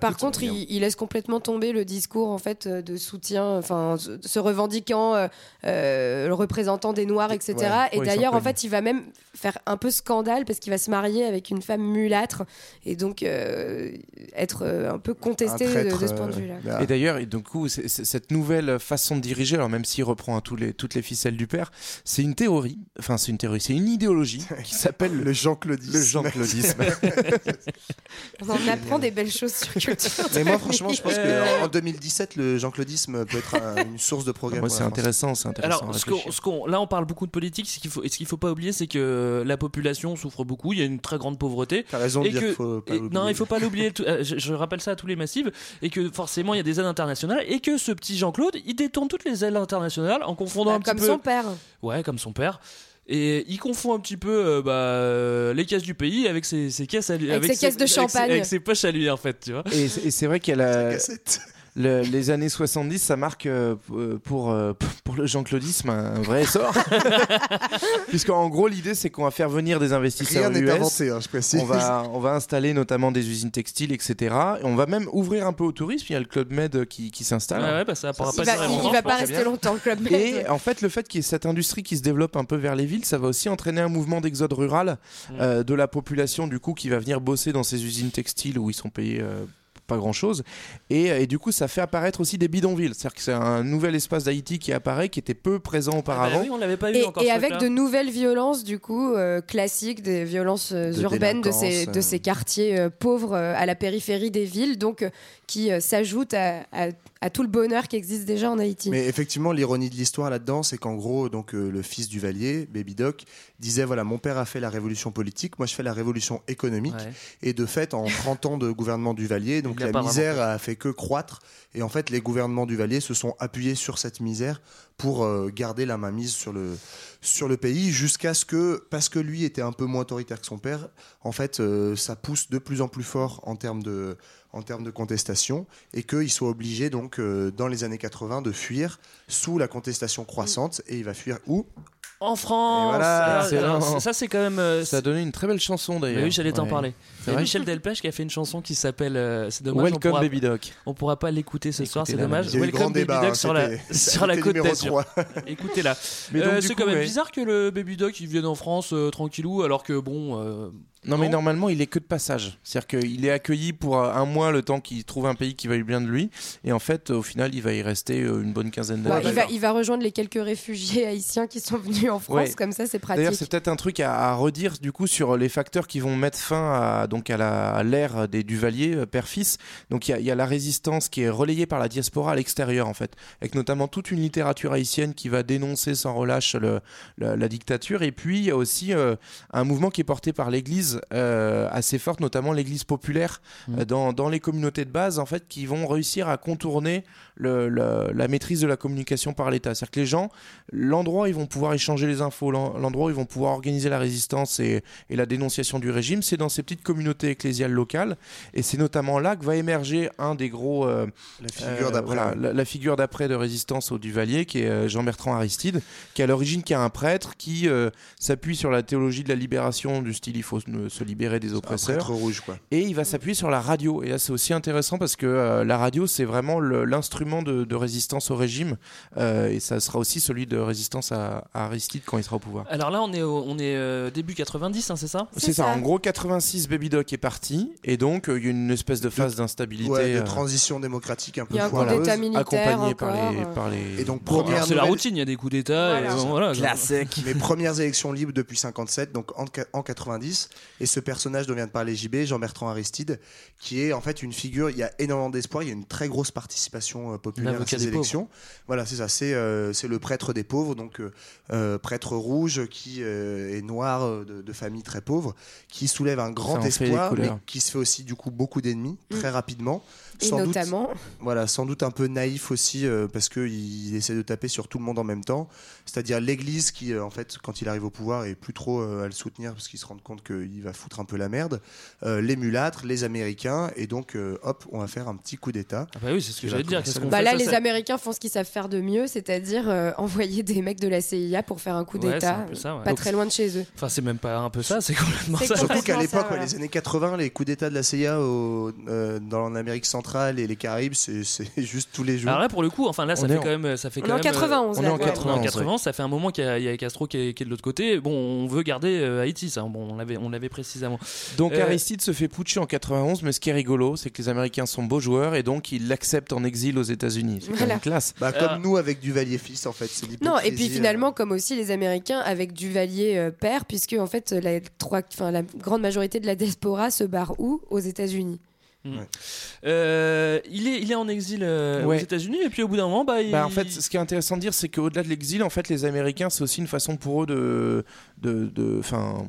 Par- contre, il, il laisse complètement tomber le discours en fait euh, de soutien, enfin se- se revendiquant euh, euh, le représentant des Noirs, etc. Ouais. Et Ouais, d'ailleurs, en fait, il va même faire un peu scandale parce qu'il va se marier avec une femme mulâtre et donc euh, être un peu contesté de, de ce point de vue-là. Et d'ailleurs, et du coup, cette nouvelle façon de diriger, alors même s'il reprend hein, tous les, toutes les ficelles du père, c'est une théorie, enfin c'est une théorie, c'est une idéologie qui s'appelle [laughs] le Jean-Claudisme. Le Jean-Claudisme. [laughs] On en apprend des belles choses sur culture. Mais moi, franchement, je pense qu'en 2017, le Jean-Claudisme peut être un- une source de progrès. Moi, pour c'est France. intéressant, c'est intéressant. Alors, ce ce là, on parle beaucoup de politique. Ce qu'il faut, et ce qu'il faut pas oublier, c'est que la population souffre beaucoup. Il y a une très grande pauvreté. T'as raison de dire que, qu'il faut pas et- non, il faut pas l'oublier. euh, je, je rappelle ça à tous les massifs. Et que forcément, il y a des aides internationales. Et que ce petit Jean-Claude, il détourne toutes les aides internationales en confondant Bah, un petit comme peu. son père. Ouais, comme son père. Et il confond un petit peu euh, bah, euh, les caisses du pays avec ses, ses caisses à lui. Avec ses caisses de avec ses- champagne. Avec ses poches à lui, en fait, tu vois. Et, c'est- et c'est vrai qu'il y a la- le- les années 70, ça marque euh, pour, euh, pour le Jean-Claudisme un vrai essor. [laughs] Puisqu'en gros, l'idée, c'est qu'on va faire venir des investisseurs Rien n'est US. inventé, hein, je précise. On va, on va installer notamment des usines textiles, etc. Et on va même ouvrir un peu au tourisme. Il y a le Club Med qui, qui s'installe. Ouais, ouais, bah, ça pourra Il pas va, il- va pas rester longtemps, le club Med. Et en fait, le fait qu'il y ait cette industrie qui se développe un peu vers les villes, ça va aussi entraîner un mouvement d'exode rural euh, de la population, du coup, qui va venir bosser dans ces usines textiles où ils sont payés. Euh, pas grand chose et, et du coup ça fait apparaître aussi des bidonvilles c'est à dire que c'est un nouvel espace d'Haïti qui apparaît qui était peu présent auparavant oui, on l'avait pas vu Et, encore. et avec de nouvelles violences, du coup, euh, classiques, des violences euh, De urbaines de ces, de euh. ces quartiers euh, pauvres euh, à la périphérie des villes, donc euh, qui euh, s'ajoutent à, à- à tout le bonheur qui existe déjà en Haïti. Mais effectivement, l'ironie de l'histoire là-dedans, c'est qu'en gros, donc euh, le fils du Valier, Baby Doc, disait voilà, mon père a fait la révolution politique, moi je fais la révolution économique. Ouais. Et de fait, en 30 ans de gouvernement du Valier, donc la misère a fait que croître. Et en fait, les gouvernements du Valier se sont appuyés sur cette misère pour euh, garder la mainmise sur le sur le pays jusqu'à ce que parce que lui était un peu moins autoritaire que son père, en fait, euh, ça pousse de plus en plus fort en termes de en termes de contestation et qu'il soit obligé donc euh, dans les années 80 de fuir sous la contestation croissante et il va fuir où? En France. Voilà. Alors, ça, c'est quand même. euh, ça a donné une très belle chanson d'ailleurs oui, j'allais t'en Ouais. parler. C'est Il y a vrai Michel Delpech qui a fait une chanson qui s'appelle. euh, c'est dommage. on Welcome pourra, Baby Doc On pourra pas l'écouter ce soir, c'est dommage. Il y a eu Welcome grand Baby débat, Doc hein, sur la, c'était- sur la côte d'Azur. 3. [laughs] Écoutez-la. Euh, c'est quand même ouais. bizarre que le Baby Doc il vienne en France euh, tranquillou alors que bon. Euh, Non, mais normalement, il est que de passage. C'est-à-dire qu'il est accueilli pour euh, un mois le temps qu'il trouve un pays qui va lui bien de lui. Et en fait, au final, il va y rester euh, une bonne quinzaine Ouais, d'années. il, va, il va rejoindre les quelques réfugiés haïtiens qui sont venus en France, Ouais. comme ça c'est D'ailleurs, pratique. c'est peut-être un truc à, à redire du coup sur les facteurs qui vont mettre fin à donc à la- à l'ère des Duvalier euh, père-fils. Donc il y a- il y, a la résistance qui est relayée par la diaspora à l'extérieur en fait, avec notamment toute une littérature haïtienne qui va dénoncer sans relâche le- la, la dictature. Et puis il y a aussi euh, un mouvement qui est porté par l'Église euh, assez forte, notamment l'Église populaire Mmh. euh, dans, dans les communautés de base en fait, qui vont réussir à contourner le- le- la maîtrise de la communication par l'État. C'est-à-dire que les gens, l'endroit où ils vont pouvoir échanger les infos, l'en- l'endroit où ils vont pouvoir organiser la résistance et, et la dénonciation du régime, c'est dans ces petites communautés ecclésiales locales. Et c'est notamment là que va émerger un des gros. euh, La figure euh, d'après. voilà, la, la figure d'après de résistance au Duvalier, qui est Jean-Bertrand Aristide, qui est à l'origine qui est un prêtre qui s'appuie sur la théologie de la libération, du style il faut se se libérer des oppresseurs. prêtre rouge, quoi. Et il va s'appuyer sur la radio. Et là, c'est aussi intéressant parce que euh, la radio, c'est vraiment l'instrument de, de résistance au régime. Euh, et ça sera aussi celui de résistance à, à Aristide quand il sera au pouvoir. Alors là, on est, au- on est euh, début 90, hein, c'est ça? C'est ça. En gros, 86, Baby Doc est parti. Et donc, euh, il y a une espèce de phase d'instabilité. Ouais, de euh, transition démocratique un peu Il y a un coup foireuse. d'état militaire accompagné par les, euh. par les. Et donc première C'est la routine, il y a des coups d'État. et Voilà. Classique. mes premières élections libres depuis 57, donc en, en 90. Et ce personnage dont vient de parler JB, Jean-Bertrand Aristide, qui est en fait une figure, il y a énormément d'espoir, il y a une très grosse participation euh, populaire à ces élections. Voilà, c'est ça, c'est euh, c'est le prêtre des pauvres, donc euh, prêtre rouge qui euh, est noir de, de famille très pauvre, qui soulève un grand espoir, mais qui se fait aussi du coup beaucoup d'ennemis très rapidement. Et Sans doute- notamment. Voilà, sans doute un peu naïf aussi, euh, parce qu'il essaie de taper sur tout le monde en même temps. C'est-à-dire l'Église qui, euh, en fait, quand il arrive au pouvoir, est plus trop euh, à le soutenir parce qu'il se rend compte qu'il va foutre un peu la merde. Euh, les mulâtres, les Américains, et donc, euh, hop, on va faire un petit coup d'État. Ah bah oui, c'est ce que j'allais dire. Bah fait là, ça, les Américains font ce qu'ils savent faire de mieux, c'est-à-dire euh, envoyer des mecs de la CIA pour faire un coup Ouais, c'est d'État, un peu ça, ouais. pas Donc, très loin de chez eux. Enfin, c'est même pas un peu ça, c'est complètement C'est ça. Surtout qu'à l'époque, ça, ouais, voilà. les années 80, les coups d'État de la CIA au- euh, dans l'Amérique centrale et les Caraïbes, c'est [laughs] juste tous les jours. Alors là, pour le coup, enfin là, ça On fait est en- quand même, ça fait On quand est en même, euh, 91, on est en ouais. 91, en 91, ça fait un moment qu'il y, a- il y a Castro qui est, qui est de l'autre côté. Bon, on veut garder euh, Haïti, ça. Bon, on l'avait, on l'avait précisément. Donc Euh, Aristide se fait putcher en 91, mais ce qui est rigolo, c'est que les Américains sont beaux joueurs et donc ils l'acceptent en exil aux États-Unis. C'est Voilà. classe. Bah, Euh, comme nous avec Duvalier fils, en fait. Non, et puis euh, finalement, comme aussi les Américains avec Duvalier euh, père, puisque en fait la, trois, enfin, la grande majorité de la diaspora se barre où? Aux États-Unis. Hmm. Euh, il, est, il est en exil euh, aux. États-Unis et puis au bout d'un moment, bah, il... Bah, en fait, ce qui est intéressant de dire, c'est qu'au-delà de l'exil, en fait, les Américains, c'est aussi une façon pour eux de, de, de, enfin,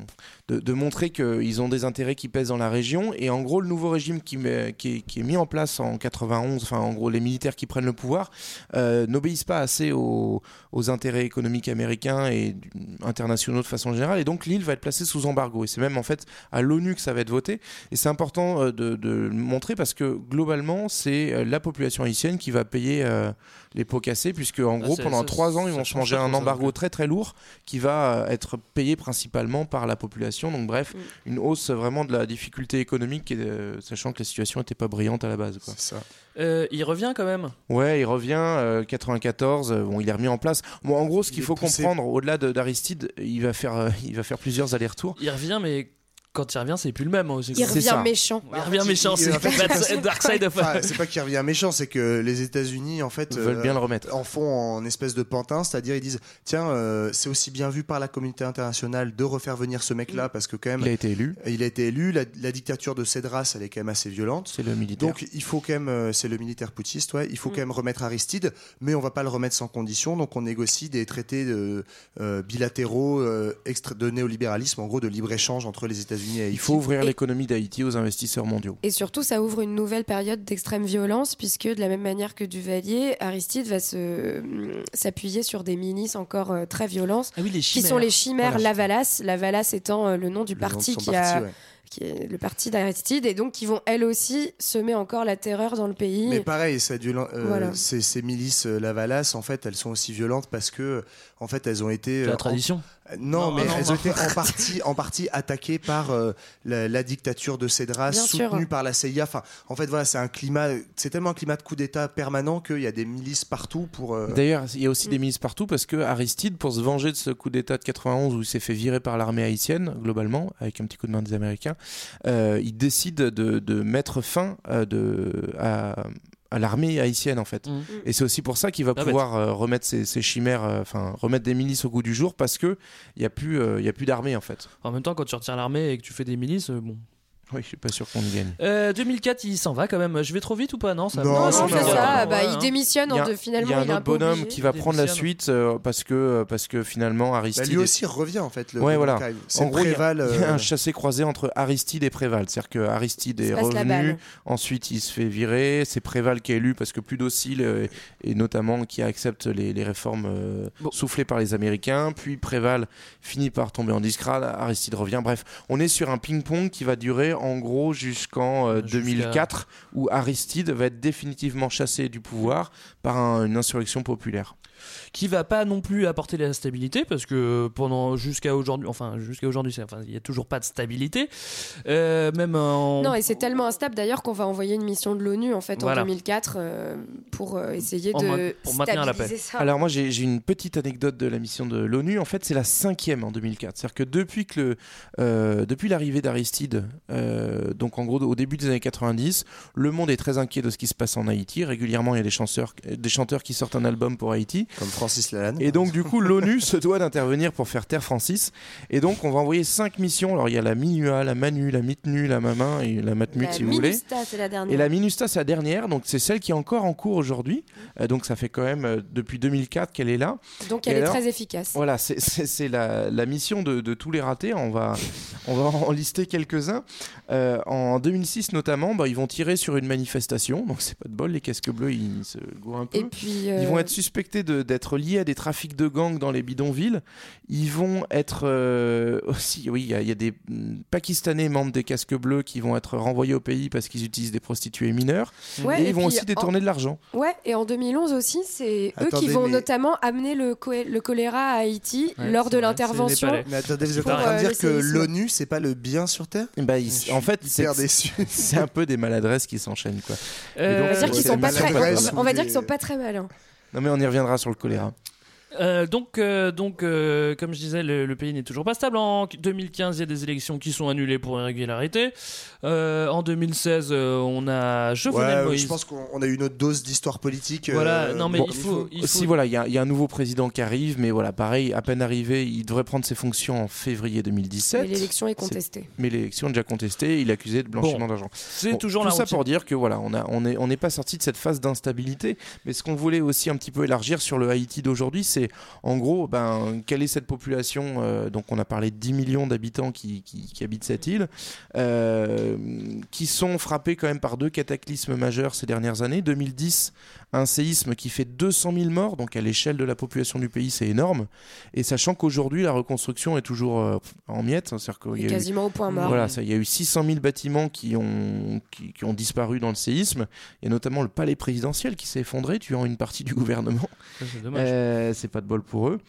de, de montrer qu'ils ont des intérêts qui pèsent dans la région. Et en gros, le nouveau régime qui, met- qui, est, qui est mis en place en 91, enfin, en gros, les militaires qui prennent le pouvoir, euh, n'obéissent pas assez aux, aux intérêts économiques américains et internationaux de façon générale. Et donc, l'île va être placée sous embargo. Et c'est même en fait à l'ONU que ça va être voté. Et c'est important euh, de, de le montrer parce que globalement, c'est euh, la population haïtienne qui va payer euh, les pots cassés, puisque en Ah, gros, pendant trois ans, ils vont se change manger pas un embargo très très lourd qui va être payé principalement par la population. Donc, bref, une hausse vraiment de la difficulté économique, et, euh, sachant que la situation n'était pas brillante à la base. quoi. Ça. Euh, il revient quand même. Ouais, il revient euh, 94. euh, bon, il est remis en place. Bon, en gros, ce Il qu'il faut poussé. comprendre, au-delà de- d'Aristide, il va faire, euh, il va faire plusieurs allers-retours. Il revient, mais quand il revient, c'est plus le même. hein, aussi. Il revient ça. méchant. Il revient méchant, c'est pas- Dark Side of. Enfin, c'est pas qu'il revient méchant, c'est que les États-Unis, en fait, veulent euh, bien le remettre. en font en espèce de pantin, c'est-à-dire ils disent tiens, euh, c'est aussi bien vu par la communauté internationale de refaire venir ce mec-là parce que quand même, Il a été élu. il a été élu. La, la dictature de Cédras, elle est quand même assez violente. C'est le militaire. Donc il faut quand même, euh, c'est le militaire putschiste, ouais, il faut quand même remettre Aristide, mais on va pas le remettre sans condition. Donc on négocie des traités de, euh, bilatéraux euh, extra- de néolibéralisme, en gros de libre échange entre les États-Unis et Haïti. Il faut ouvrir Et- l'économie d'Haïti aux investisseurs mondiaux. Et surtout, ça ouvre une nouvelle période d'extrême violence, puisque de la même manière que Duvalier, Aristide va se hum, s'appuyer sur des milices encore euh, très violentes, Ah oui, qui sont les chimères Voilà. Lavalas. Lavalas étant euh, le nom du Le parti qui parti, a. ouais. qui est le parti d'Aristide, et donc qui vont elles aussi semer encore la terreur dans le pays. Mais pareil, ça a dû- euh, Voilà. ces, ces milices euh, Lavalas, en fait, elles sont aussi violentes parce que, en fait, elles ont été. C'est euh, la en- tradition. Non, Non, mais non, elles ont été en [laughs] partie, en partie attaquées par euh, la, la dictature de Cédras, Bien soutenue sûr. par la CIA. Enfin, en fait, voilà, c'est un climat, c'est tellement un climat de coup d'État permanent qu'il y a des milices partout pour. euh, D'ailleurs, il y a aussi Mm. des milices partout parce que Aristide, pour se venger de ce coup d'État de 91 où il s'est fait virer par l'armée haïtienne, globalement, avec un petit coup de main des Américains, euh, il décide de, de mettre fin euh, de, à, à l'armée haïtienne, en fait. Mm. Et c'est aussi pour ça qu'il va Ah, pouvoir euh, remettre ses, ses chimères, euh, enfin, remettre des milices au goût du jour parce que il n'y a plus, euh, il y a plus d'armée, en fait. En même temps, quand tu retires l'armée et que tu fais des milices, bon. Oui, je suis pas sûr qu'on y gagne. Euh, 2004, il s'en va quand même. Je vais trop vite ou pas Non, ça Non, Non, c'est ça. non, bah, il hein. démissionne. Il y a, en deux- il finalement, y a un il autre bonhomme obligé. qui va prendre la suite euh, parce que euh, parce que finalement bah, Aristide lui est- aussi revient en fait. Le Ouais, voilà. En C'est gros, il y a- Préval. il y a euh, un chassé-croisé entre Aristide et Préval. C'est-à-dire que Aristide est revenu, ensuite il se fait virer, c'est Préval qui est élu parce que plus docile euh, et notamment qui accepte les, les réformes euh, Bon. soufflées par les Américains. Puis Préval finit par tomber en disgrâce, Aristide revient. Bref, on est sur un ping-pong qui va durer en gros jusqu'en euh, Jusqu'à- 2004 où Aristide va être définitivement chassé du pouvoir par un- une insurrection populaire. Qui va pas non plus apporter la stabilité parce que pendant jusqu'à aujourd'hui, enfin jusqu'à aujourd'hui, c'est- enfin il y a toujours pas de stabilité. Euh, même en Non, et c'est tellement instable d'ailleurs qu'on va envoyer une mission de l'ONU en fait Voilà. en 2004 euh, pour euh, essayer En de pour maintenir la stabiliser paix. ça. Alors moi j'ai une petite anecdote de la mission de l'ONU. En fait c'est la cinquième en 2004. C'est-à-dire que depuis que le, euh, depuis l'arrivée d'Aristide, euh, donc en gros au début des années 90, le monde est très inquiet de ce qui se passe en Haïti. Régulièrement il y a des chanteurs, des chanteurs qui sortent un album pour Haïti. Comme Francis Lalanne. Et donc du coup l'ONU se doit d'intervenir pour faire taire Francis. Et donc on va envoyer cinq missions. Alors il y a la MINUA, la MANU, la MITNU, la MAMA et la MATMUT La si vous voulez. Minusta, c'est la dernière. Et la MINUSTA, c'est la dernière, donc c'est celle qui est encore en cours aujourd'hui. Euh, donc ça fait quand même euh, depuis 2004 qu'elle est là. Donc Et elle est alors, très efficace. Voilà, c'est- c'est c'est la, la mission de, de tous les ratés. On va, on va en lister quelques-uns. Euh, en 2006 notamment, bah, ils vont tirer sur une manifestation, donc c'est pas de bol, les casques bleus ils se gourent un peu. Et puis, euh, Ils vont être suspectés de- d'être liés à des trafics de gangs dans les bidonvilles. Ils vont être euh, aussi, oui, il y, a- il y a des mm, Pakistanais membres des casques bleus qui vont être renvoyés au pays parce qu'ils utilisent des prostituées mineures. Ouais, et et ils vont aussi en- détourner de l'argent. Ouais, et en 2011 aussi, c'est eux qui vont mais- notamment amener le, co- le choléra à Haïti Ouais, lors de l'intervention. Mais attendez, vous êtes en train euh, de dire le que l'ONU, c'est pas le bien sur Terre? Bah, en fait, [laughs] c'est un peu des maladresses qui s'enchaînent. Quoi. Euh, donc, On va dire qu'ils sont pas très. dire qu'ils sont pas malins. Non, mais on y reviendra sur le choléra. Euh, donc, euh, donc euh, comme je disais, le, le pays n'est toujours pas stable. En 2015, il y a des élections qui sont annulées pour irrégularité. Euh, en 2016, euh, on a Jovenel Ouais, Moïse. je pense qu'on on a une autre dose d'histoire politique. Voilà, non, mais bon, il faut- il Si voilà, il y, a- il y a un nouveau président qui arrive, mais voilà, pareil, à peine arrivé, il devrait prendre ses fonctions en février 2017. Mais l'élection est contestée. Mais l'élection est déjà contestée, il est accusé de blanchiment Bon, d'argent. c'est Bon, toujours tout la ça routine. pour dire que voilà, on a, on est, on n'est pas sorti de cette phase d'instabilité. Mais ce qu'on voulait aussi un petit peu élargir sur le Haïti d'aujourd'hui, c'est en gros, ben, quelle est cette population euh, Donc, on a parlé de 10 millions d'habitants qui, qui, qui habitent cette île, euh, qui sont frappés quand même par deux cataclysmes majeurs ces dernières années. 2010, un séisme qui fait 200 000 morts, donc à l'échelle de la population du pays, c'est énorme. Et sachant qu'aujourd'hui, la reconstruction est toujours euh, en miettes, c'est-à-dire qu'il y a eu- Quasiment au point mort. voilà, ça, il y a eu 600 000 bâtiments qui ont, qui, qui ont disparu dans le séisme. Il y a notamment le palais présidentiel qui s'est effondré, tuant une partie du gouvernement. C'est dommage. Euh, c'est pas de bol pour eux.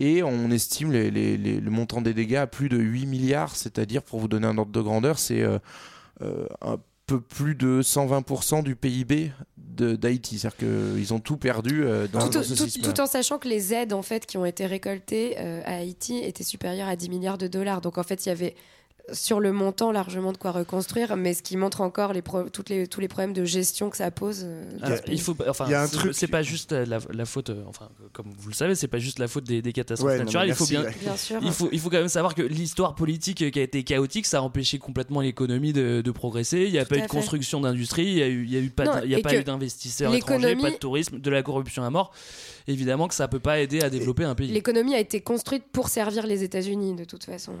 Et on estime les- les- les- le montant des dégâts à plus de 8 milliards, c'est-à-dire, pour vous donner un ordre de grandeur, c'est euh, euh, un peu plus de 120% du PIB d'Haïti. C'est-à-dire qu'ils ont tout perdu euh, dans, Tout, dans ce tout- en sachant que les aides en fait qui ont été récoltées à Haïti étaient supérieures à 10 milliards de dollars. Donc en fait, il y avait sur le montant largement de quoi reconstruire, mais ce qui montre encore les toutes les, tous les problèmes de gestion que ça pose. euh, il faut, enfin, il y a un c'est- truc- c'est pas juste la, la faute, euh, enfin, comme vous le savez, c'est pas juste la faute des, des catastrophes Ouais, non, mais naturelles. il faut bien, sûr. il faut, il faut quand même savoir que l'histoire politique qui a été chaotique, ça a empêché complètement l'économie de, de progresser. Il n'y a Tout pas eu de construction d'industrie, il y a eu, il y a eu pas, Non, il y a pas eu d'investisseurs étrangers, pas de tourisme, de la corruption à mort. Évidemment que ça peut pas aider à développer un pays. L'économie a été construite pour servir les États-Unis de toute façon.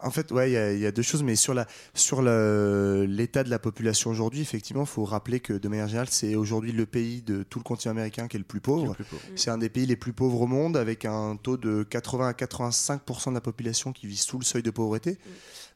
En fait, ouais, il y a- il y, a deux choses, mais sur la sur l'état de la population aujourd'hui, effectivement, il faut rappeler que de manière générale, c'est aujourd'hui le pays de tout le continent américain qui est le plus pauvre. C'est un des pays les plus pauvres au monde, avec un taux de 80 à 85% de la population qui vit sous le seuil de pauvreté.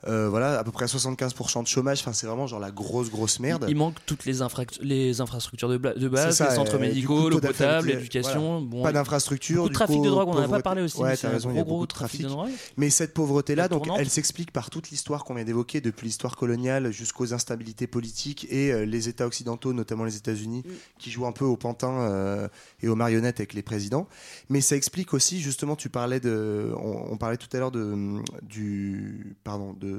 Euh, voilà, à peu près 75% de chômage. Enfin, c'est vraiment genre la grosse grosse merde. Il manque toutes les, infract- les infrastructures de, base, ça, les centres médicaux, l'eau potable, l'éducation. voilà. Bon, pas d'infrastructure. Beaucoup de trafic coup, de drogue, on n'en a pas parlé aussi. Ouais, t'as raison, il y a gros, gros beaucoup de trafic de drogue. Mais cette pauvreté-là, donc, tournante. elle s'explique par toute l'histoire qu'on vient d'évoquer, depuis l'histoire coloniale jusqu'aux instabilités politiques et euh, les États occidentaux, notamment les États-Unis, qui jouent un peu au pantin euh, et aux marionnettes avec les présidents. Mais ça explique aussi, justement, tu parlais de, on, on parlait tout à l'heure de du, pardon, de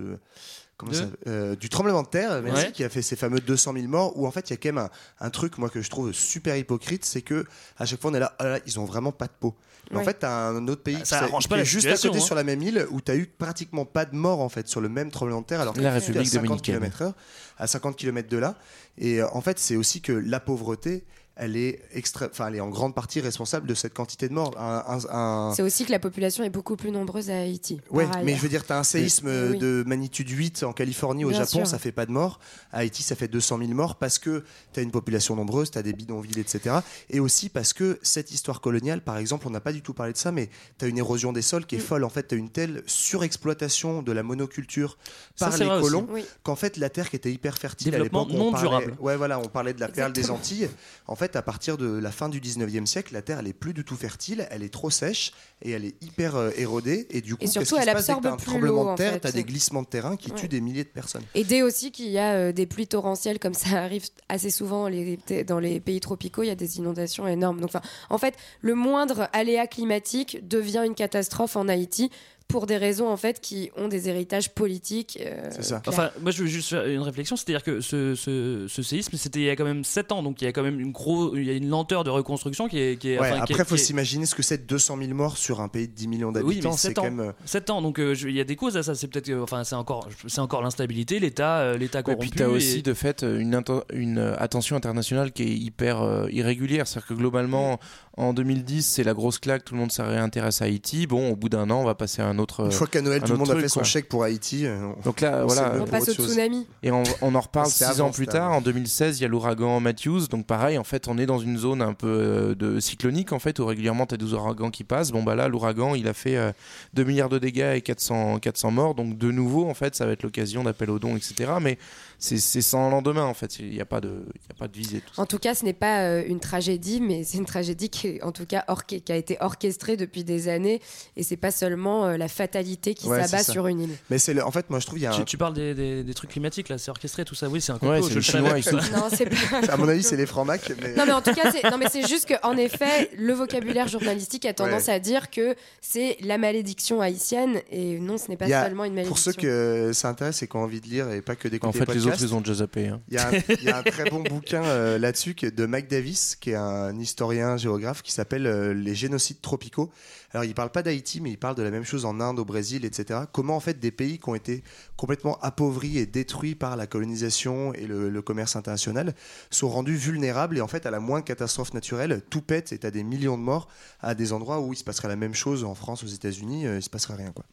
comment De ça, euh, du tremblement de terre, merci, Ouais. qui a fait ces fameux 200 000 morts. Où en fait, il y a quand même un, un truc, moi, que je trouve super hypocrite, c'est que à chaque fois, on est là, là, là, ils ont vraiment pas de peau. Mais En fait, t'as un autre pays qui ça qui pas est juste à côté hein. sur la même île où t'as eu pratiquement pas de morts en fait sur le même tremblement de terre alors que La t'es à République 50 dominicaine. km/h, à 50 km de là. Et euh, en fait, c'est aussi que la pauvreté, elle est extra... enfin, elle est en grande partie responsable de cette quantité de morts. Un, un- un- C'est aussi que la population est beaucoup plus nombreuse à Haïti. Par mais je veux dire, t'as un séisme Oui. de magnitude 8 en Californie, au Bien Japon, sûr. ça fait pas de morts. À Haïti, ça fait 200 000 morts parce que t'as une population nombreuse, t'as des bidonvilles, etc. Et aussi parce que cette histoire coloniale, par exemple, on n'a pas du tout parlé de ça, mais t'as une érosion des sols qui est folle. En fait, t'as une telle surexploitation de la monoculture par les colons Oui. qu'en fait, la terre qui était hyper fertile à Développement l'époque, on non parlait- durable. Ouais, voilà, on parlait de la perle des Exactement. Antilles. En fait, à partir de la fin du 19e siècle, la terre, elle est plus du tout fertile, elle est trop sèche et elle est hyper euh, érodée. Et du coup, Et surtout, elle se passe? dès que absorbe un plus tremblement de en terre, fait. des glissements de terrain qui Ouais. tuent des milliers de personnes. Aider aussi qu'il y a euh, des pluies torrentielles comme ça arrive assez souvent les- dans les pays tropicaux, il y a des inondations énormes. Donc, en fait, le moindre aléa climatique devient une catastrophe en Haïti pour des raisons en fait qui ont des héritages politiques. euh, C'est ça. Enfin, moi je veux juste faire une réflexion, c'est-à-dire que ce, ce, ce séisme, c'était il y a quand même 7 ans, donc il y a quand même une, gros, il y a une lenteur de reconstruction qui est. Qui est Ouais, enfin, après, faut qui est- s'imaginer ce que c'est 200 000 morts sur un pays de 10 millions Oui, d'habitants. c'est 7 quand ans. même. euh, 7 ans, donc euh, je- il y a des causes à ça. C'est peut-être, que- enfin, c'est encore, c'est encore l'instabilité, l'État, euh, l'État Et corrompu. puis tu as aussi et- de fait une, une euh, attention internationale qui est hyper euh, irrégulière. C'est-à-dire que globalement, en 2010, c'est la grosse claque, tout le monde s'est réintéressé à Haïti. Bon, au bout d'un an, on va passer à un autre. Une fois qu'à Noël, un tout le monde a fait son quoi. chèque pour Haïti. euh, on- Donc là, on voilà. On passe au tsunami. Et on, on en reparle six avant, ans plus tard, en 2016, il y a l'ouragan Matthews. Donc pareil, en fait, on est dans une zone un peu euh, de cyclonique, en fait, où régulièrement tu as des ouragans qui passent. Bon, bah là, l'ouragan, il a fait euh, 2 milliards de dégâts et 400, 400 morts. Donc de nouveau, en fait, ça va être l'occasion d'appel aux dons, etc. Mais c'est sans lendemain, en fait. Il n'y a, pas de- il y a pas de visée. Tout ça. En tout cas, ce n'est pas euh, une tragédie, mais c'est une tragédie qui, en tout cas, qui a été orchestrée depuis des années. Et c'est pas seulement euh, la fatalité qui Ouais, s'abat sur une île. Mais c'est le- en fait, moi je trouve il y a un- Tu, tu parles des, des- des trucs climatiques là, c'est orchestré tout ça. Oui, c'est un complot. Ouais, je le. Chinois, ils sont- Non, c'est pas. [laughs] À mon avis, c'est les francs mac. Mais... Non mais en tout cas, c'est, non mais c'est juste qu'en effet, le vocabulaire journalistique a tendance Ouais. à dire que c'est la malédiction haïtienne et non, ce n'est pas a- seulement une malédiction. Pour ceux que ça intéresse et qui ont envie de lire et pas que d'écouter En fait, les autres, ils ont déjà zappé. hein. Il y, a un, il y a un très bon [laughs] bouquin euh, là-dessus de Mike Davis, qui est un historien géographe, qui s'appelle euh, Les génocides tropicaux. Alors, il parle pas d'Haïti, mais il parle de la même chose en Inde, au Brésil, etc. Comment, en fait, des pays qui ont été complètement appauvris et détruits par la colonisation et le, le commerce international sont rendus vulnérables. Et en fait, à la moindre catastrophe naturelle, tout pète et t'as des millions de morts à des endroits où il se passerait la même chose en France, aux États-Unis, euh, il se passerait rien, quoi.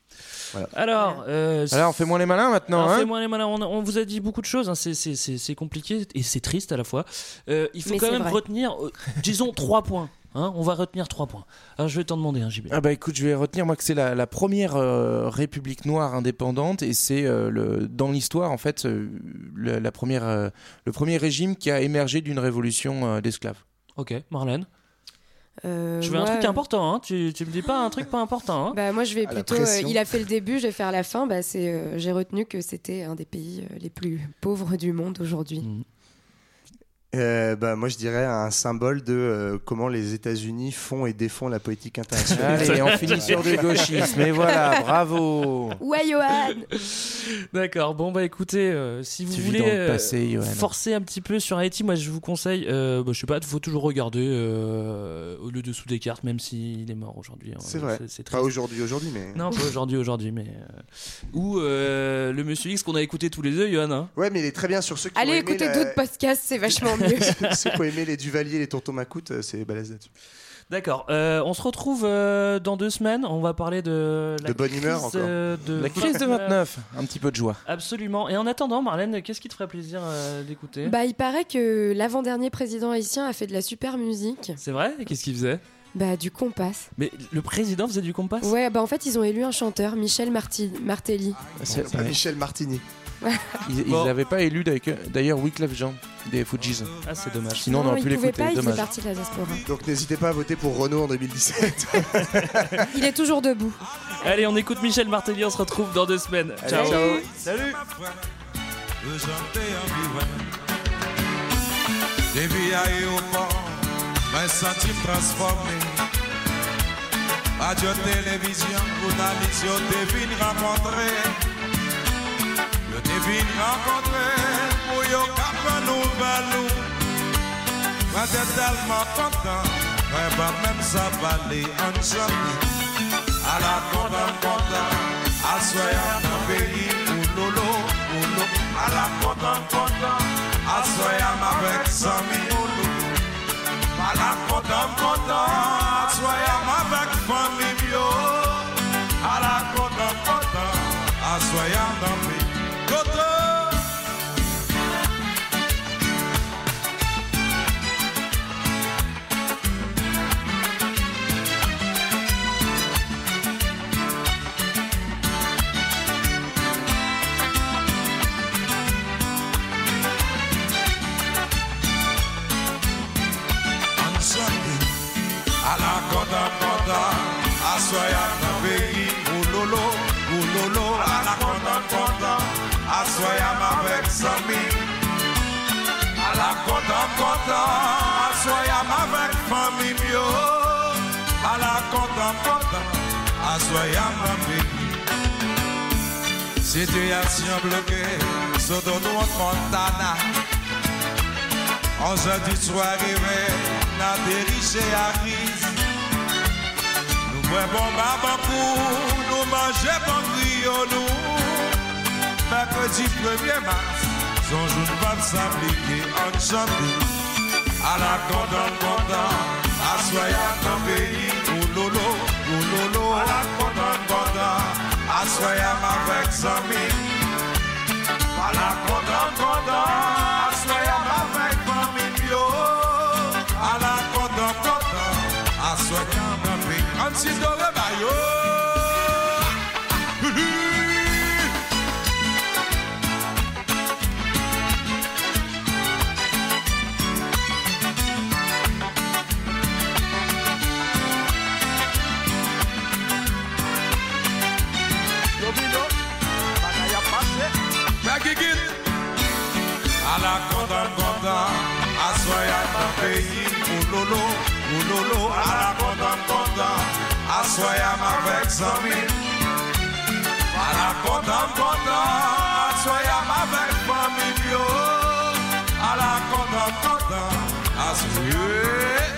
Voilà. Alors, euh, Alors, on fait moins les malins maintenant. Alors, hein fais-moi les malins. On, on vous a dit beaucoup de choses. hein. C'est- compliqué et c'est triste à la fois. Euh, il faut Mais quand même vrai. retenir, euh, disons, trois points. Hein. on va retenir trois points. Alors, je vais t'en demander un, JB. Ah bah écoute, je vais retenir moi que c'est la, la première euh, république noire indépendante et c'est euh, le dans l'histoire en fait euh, le, la première euh, le premier régime qui a émergé d'une révolution euh, d'esclaves. Ok, Marlène. Euh, Je veux un truc important. Hein? Tu, tu me dis pas un truc pas important. Hein? Bah, moi, je vais À plutôt. euh, il a fait le début, je vais faire la fin. Bah, c'est, euh, j'ai retenu que c'était un des pays euh, les plus pauvres du monde aujourd'hui. Mm. Euh, bah, moi, je dirais un symbole de euh, comment les États-Unis font et défont la politique internationale. Allez, on finit [laughs] sur du gauchisme et voilà, bravo. Ouais, Johan D'accord. Bon bah écoutez, euh, si vous Tu voulez euh, passé, Johan. forcer un petit peu sur Haïti, moi je vous conseille. Euh, bah, je sais pas, faut toujours regarder euh, le dessous des cartes, même s'il est mort aujourd'hui. hein. C'est vrai. C'est Pas aujourd'hui, aujourd'hui, mais. Non, pas aujourd'hui, aujourd'hui, mais euh, ou euh, le Monsieur X qu'on a écouté tous les deux, Johan. hein. Ouais, mais il est très bien sur ceux qui Allez écoutez la- d'autres podcasts, c'est vachement mieux. [laughs] [laughs] ceux qui ont aimé les Duvalier, les Tontons Macoute, euh, c'est balèze là-dessus. D'accord. euh, on se retrouve euh, dans deux semaines. On va parler de la De bonne humeur, crise, encore. euh, de La crise de 29, un petit peu de joie. Absolument. Et en attendant, Marlène, qu'est-ce qui te ferait plaisir euh, d'écouter? Bah, il paraît que l'avant-dernier président haïtien a fait de la super musique. C'est vrai? Et Qu'est-ce qu'il faisait? Bah, du compas. Mais le président faisait du compas Ouais, bah en fait, ils ont élu un chanteur, Michel Marti- Martelly. Michel Martini. Ils Bon. n'avaient pas élu d'ailleurs- Wyclef Jean des Fujis. Ah, c'est dommage. Sinon, on aurait il pu pouvait l'écouter. pas, il Dommage. partie de la diaspora. Donc n'hésitez pas à voter pour Renault en 2017. [laughs] Il est toujours debout. Allez, on écoute Michel Martelly, on se retrouve dans deux semaines. Ciao. ciao. Salut. Depuis aéroport, mes sentiments transformés. Radio télévision, journaliste, yo te vin rencontrer. Yo te vin renkontre pou yo kapan nou balou. Mwen te telman kontan, mwen pa men sa bali ansan A la kontan kontan, al soyan nan peyi Oulolo, oulolo, a la kontan kontan, al soyan avek sami Oulolo, a la kontan kontan soyam api Sityasyon bloke Sou do nou an Montana An jeudi sou arrive Nan deriche a riz. Nou mwen bon maman pou Nou manje bon griyo nou Mercredi 1er mars Son joun pan s'aplike an chanbi A la kondan kondan Aswayan nan peyi ou lolo content, à soyons dans le pays, ou lolo, ou lolo, à la content, content, Assoyam avec zami À la content, content Assoyam avec famille yo À la content, content Assoyam avec Ansi Dore Bayo Megigit ulolo, ulolo, ala kontan kontan, aswayam avek zami. Ala kontan kontan, aswayam avek familyo. Ala kontan kontan, aswayam.